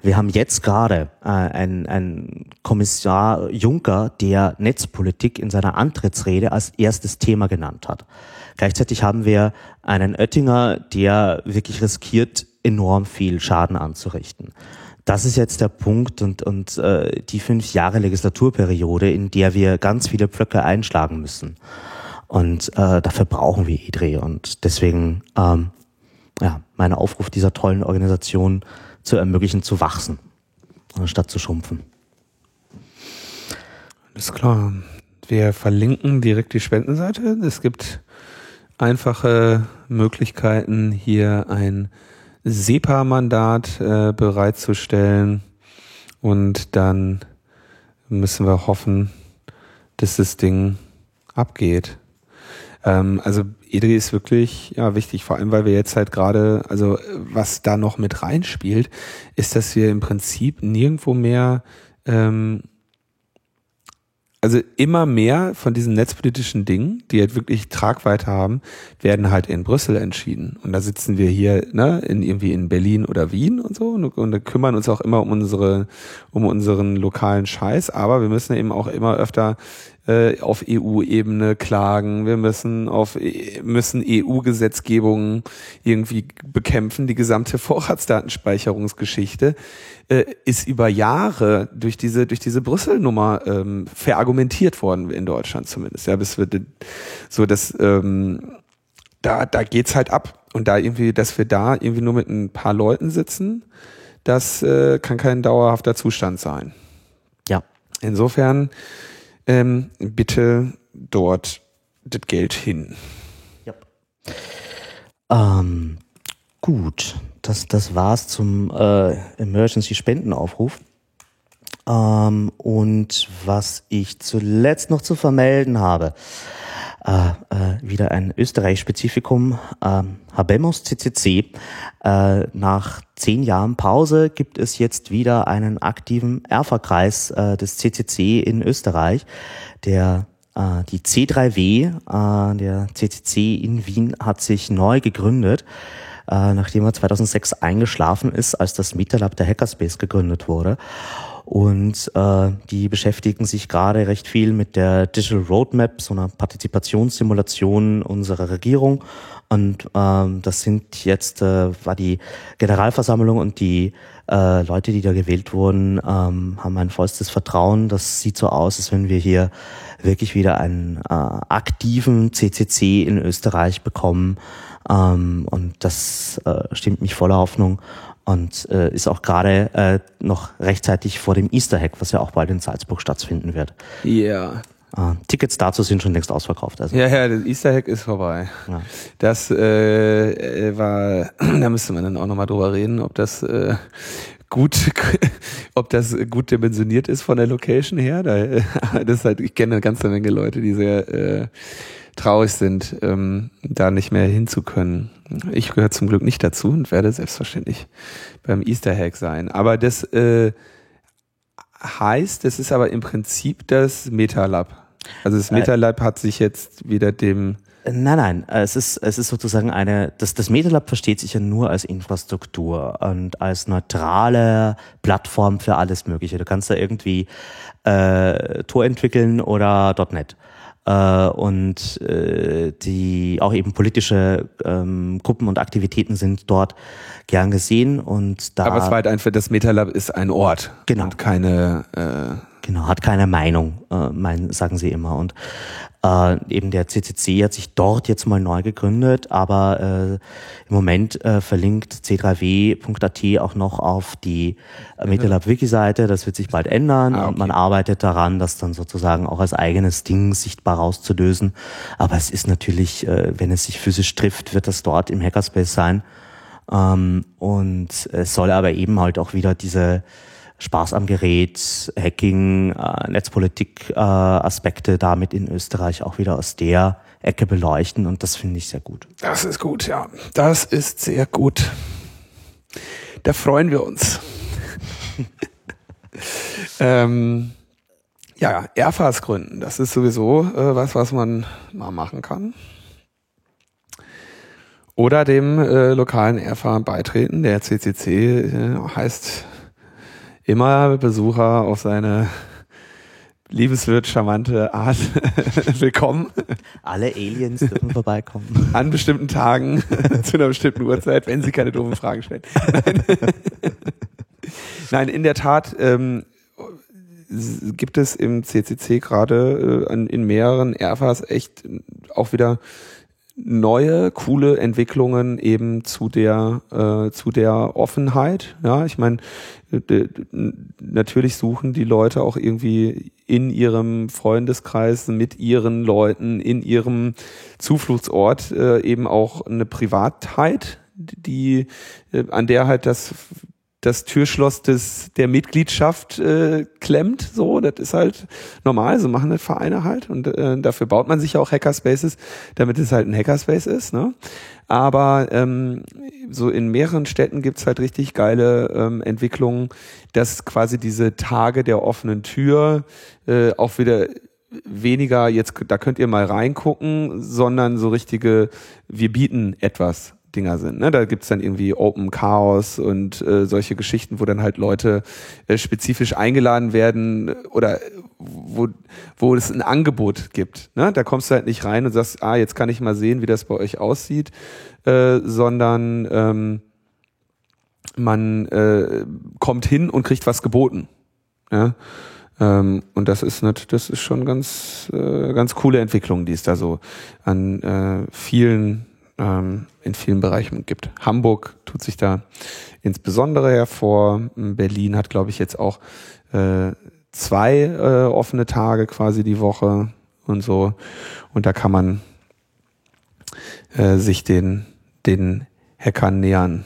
Wir haben jetzt gerade äh, einen, einen Kommissar Juncker, der Netzpolitik in seiner Antrittsrede als erstes Thema genannt hat. Gleichzeitig haben wir einen Oettinger, der wirklich riskiert, enorm viel Schaden anzurichten. Das ist jetzt der Punkt und, und äh, die fünf Jahre Legislaturperiode, in der wir ganz viele Pflöcke einschlagen müssen. Und äh, dafür brauchen wir IDRE. Und deswegen ähm, ja, mein Aufruf dieser tollen Organisation, zu ermöglichen, zu wachsen, anstatt zu schrumpfen. Alles klar. Wir verlinken direkt die Spendenseite. Es gibt einfache Möglichkeiten, hier ein SEPA-Mandat äh, bereitzustellen. Und dann müssen wir hoffen, dass das Ding abgeht. Ähm, also EDRI ist wirklich ja wichtig, vor allem weil wir jetzt halt gerade, also was da noch mit reinspielt, ist, dass wir im Prinzip nirgendwo mehr ähm, also immer mehr von diesen netzpolitischen Dingen, die halt wirklich Tragweite haben, werden halt in Brüssel entschieden. Und da sitzen wir hier, ne, in irgendwie in Berlin oder Wien und so und, und kümmern uns auch immer um unsere, um unseren lokalen Scheiß. Aber wir müssen eben auch immer öfter äh, auf EU-Ebene klagen. Wir müssen auf müssen EU-Gesetzgebungen irgendwie bekämpfen. Die gesamte Vorratsdatenspeicherungsgeschichte äh, ist über Jahre durch diese durch diese Brüssel-Nummer ähm, verargumentiert worden in Deutschland zumindest. Ja, bis wir so dass ähm, da da geht's halt ab und da irgendwie, dass wir da irgendwie nur mit ein paar Leuten sitzen, das äh, kann kein dauerhafter Zustand sein. Ja. Insofern ähm, bitte dort das Geld hin. Ja. Ähm, gut, das, das war's zum äh, Emergency-Spendenaufruf. Ähm, und was ich zuletzt noch zu vermelden habe, äh, äh, wieder ein Österreich-Spezifikum. Äh, Habemos CCC. Äh, nach zehn Jahren Pause gibt es jetzt wieder einen aktiven Erfa-Kreis äh, des CCC in Österreich. Der äh, die C3W, äh, der CCC in Wien, hat sich neu gegründet äh, nachdem er 2006 eingeschlafen ist, als das MetaLab der Hackerspace gegründet wurde. Und äh, die beschäftigen sich gerade recht viel mit der Digital Roadmap, so einer Partizipationssimulation unserer Regierung. Und ähm, das sind jetzt, äh, war die Generalversammlung und die äh, Leute, die da gewählt wurden, ähm, haben ein vollstes Vertrauen. Das sieht so aus, als wenn wir hier wirklich wieder einen äh, aktiven CCC in Österreich bekommen. Ähm, und das äh, stimmt mich voller Hoffnung und äh, ist auch gerade äh, noch rechtzeitig vor dem Easter Hack, was ja auch bald in Salzburg stattfinden wird. Ja. Yeah. Äh, Tickets dazu sind schon längst ausverkauft. Also. Ja, ja, das Easter Hack ist vorbei. Ja. Das äh, äh war, da müsste man dann auch nochmal drüber reden, ob das äh, gut, ob das gut dimensioniert ist von der Location her. Da, das ist halt, ich kenne eine ganze Menge Leute, die sehr äh, traurig sind, ähm, da nicht mehr hinzukönnen. Ich gehöre zum Glück nicht dazu und werde selbstverständlich beim Easter Hack sein. Aber das äh, heißt, das ist aber im Prinzip das MetaLab. Also das äh, MetaLab hat sich jetzt wieder dem Nein, nein, es ist, es ist sozusagen eine, das, das MetaLab versteht sich ja nur als Infrastruktur und als neutrale Plattform für alles Mögliche. Du kannst da irgendwie äh, Tor entwickeln oder .NET. äh, und äh, die auch eben politische ähm, Gruppen und Aktivitäten sind dort gern gesehen und da Aber es war halt einfach, das MetaLab ist ein Ort Genau. und keine äh, Genau, hat keine Meinung, äh, mein, sagen sie immer. Und äh, eben der CCC hat sich dort jetzt mal neu gegründet, aber äh, im Moment äh, verlinkt c3w.at auch noch auf die äh, MetaLab Wiki-Seite. Das wird sich bald ändern Ah, und man arbeitet daran, das dann sozusagen auch als eigenes Ding sichtbar rauszulösen. Aber es ist natürlich, äh, wenn es sich physisch trifft, wird das dort im Hackerspace sein. Ähm, und es soll aber eben halt auch wieder diese Spaß am Gerät, Hacking, äh, Netzpolitik äh, Aspekte damit in Österreich auch wieder aus der Ecke beleuchten und das finde ich sehr gut. Das ist gut, ja. Das ist sehr gut. Da freuen wir uns. ähm, ja, Airfast gründen, das ist sowieso äh, was, was man mal machen kann. Oder dem äh, lokalen Airfar beitreten. Der CCC äh, heißt immer Besucher auf seine liebenswert charmante Art willkommen Alle Aliens dürfen vorbeikommen. an bestimmten Tagen zu einer bestimmten Uhrzeit, wenn sie keine doofen Fragen stellen. Nein, Nein in der Tat ähm, gibt es im CCC gerade äh, in mehreren Airfas echt auch wieder neue coole Entwicklungen eben zu der äh, zu der Offenheit. Ja, ich meine, äh, natürlich suchen die Leute auch irgendwie in ihrem Freundeskreis mit ihren Leuten in ihrem Zufluchtsort äh, eben auch eine Privatheit, die äh, an der halt das das Türschloss des der Mitgliedschaft äh, klemmt. So, das ist halt normal. So machen das Vereine halt und äh, dafür baut man sich ja auch Hackerspaces, damit es halt ein Hackerspace ist. Ne? Aber ähm, so in mehreren Städten gibt's halt richtig geile ähm, Entwicklungen, dass quasi diese Tage der offenen Tür äh, auch wieder weniger jetzt, da könnt ihr mal reingucken, sondern so richtige, wir bieten etwas Dinger sind. Ne? Da gibt's dann irgendwie Open Chaos und äh, solche Geschichten, wo dann halt Leute äh, spezifisch eingeladen werden äh, oder wo, wo es ein Angebot gibt. Ne? Da kommst du halt nicht rein und sagst, ah, jetzt kann ich mal sehen, wie das bei euch aussieht, äh, sondern ähm, man äh, kommt hin und kriegt was geboten. Ja? Ähm, und das ist nicht, das ist schon ganz, äh, ganz coole Entwicklung, die es da so an äh, vielen, ähm, in vielen Bereichen gibt. Hamburg tut sich da insbesondere hervor. Berlin hat, glaube ich, jetzt auch äh, zwei äh, offene Tage quasi die Woche und so. Und da kann man äh, sich den, den Hackern nähern.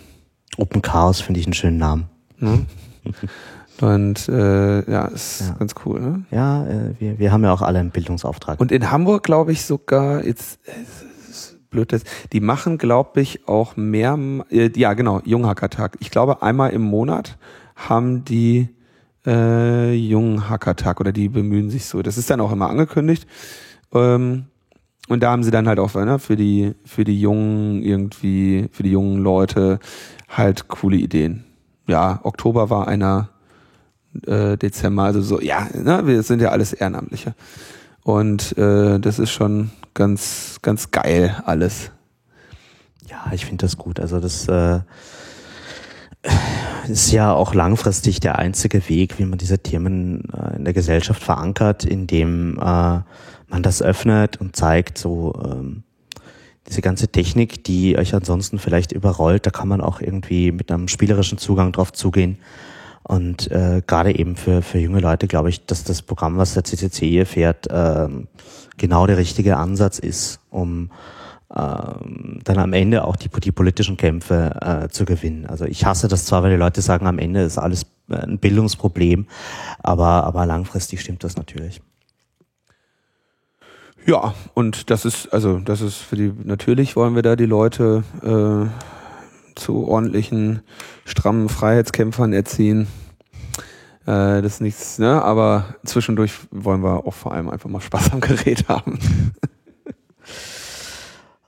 Open Chaos finde ich einen schönen Namen. Ne? Und äh, ja, ist Ja. ganz cool. Ne? Ja, äh, wir, wir haben ja auch alle einen Bildungsauftrag. Und in Hamburg glaube ich sogar, jetzt ist blöd, das, die machen glaube ich auch mehr, äh, ja genau, Junghackertag. Ich glaube einmal im Monat haben die äh, Junghackertag oder die bemühen sich so. Das ist dann auch immer angekündigt. Ähm, und da haben sie dann halt auch ne, für die für die jungen irgendwie für die jungen Leute halt coole Ideen. Ja, Oktober war einer, äh, Dezember, also so, ja, ne, wir sind ja alles Ehrenamtliche. Und äh, das ist schon ganz, ganz geil alles. Ja, ich finde das gut. Also das äh, ist ja auch langfristig der einzige Weg, wie man diese Themen äh, in der Gesellschaft verankert, indem äh, man das öffnet und zeigt, so ähm, diese ganze Technik, die euch ansonsten vielleicht überrollt, da kann man auch irgendwie mit einem spielerischen Zugang drauf zugehen. Und äh, gerade eben für, für junge Leute glaube ich, dass das Programm, was der CCC hier fährt, ähm, genau der richtige Ansatz ist, um ähm, dann am Ende auch die, die politischen Kämpfe äh, zu gewinnen. Also ich hasse das zwar, weil die Leute sagen, am Ende ist alles äh, ein Bildungsproblem, aber, aber langfristig stimmt das natürlich. Ja, und das ist, also das ist für die, natürlich wollen wir da die Leute äh, zu ordentlichen, strammen Freiheitskämpfern erziehen. Äh, das ist nichts, ne? Aber zwischendurch wollen wir auch vor allem einfach mal Spaß am Gerät haben.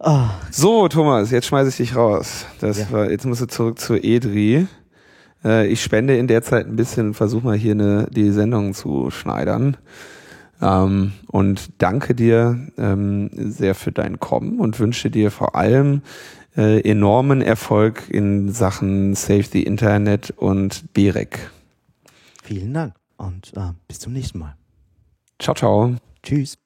oh. So, Thomas, jetzt schmeiße ich dich raus. Das ja. war, jetzt musst du zurück zur Edri. Äh, ich spende in der Zeit ein bisschen, versuche mal hier eine, die Sendung zu schneidern. Ähm, und danke dir ähm, sehr für dein Kommen und wünsche dir vor allem äh, enormen Erfolg in Sachen Save the Internet und BEREC. Vielen Dank und äh, bis zum nächsten Mal. Ciao, ciao. Tschüss.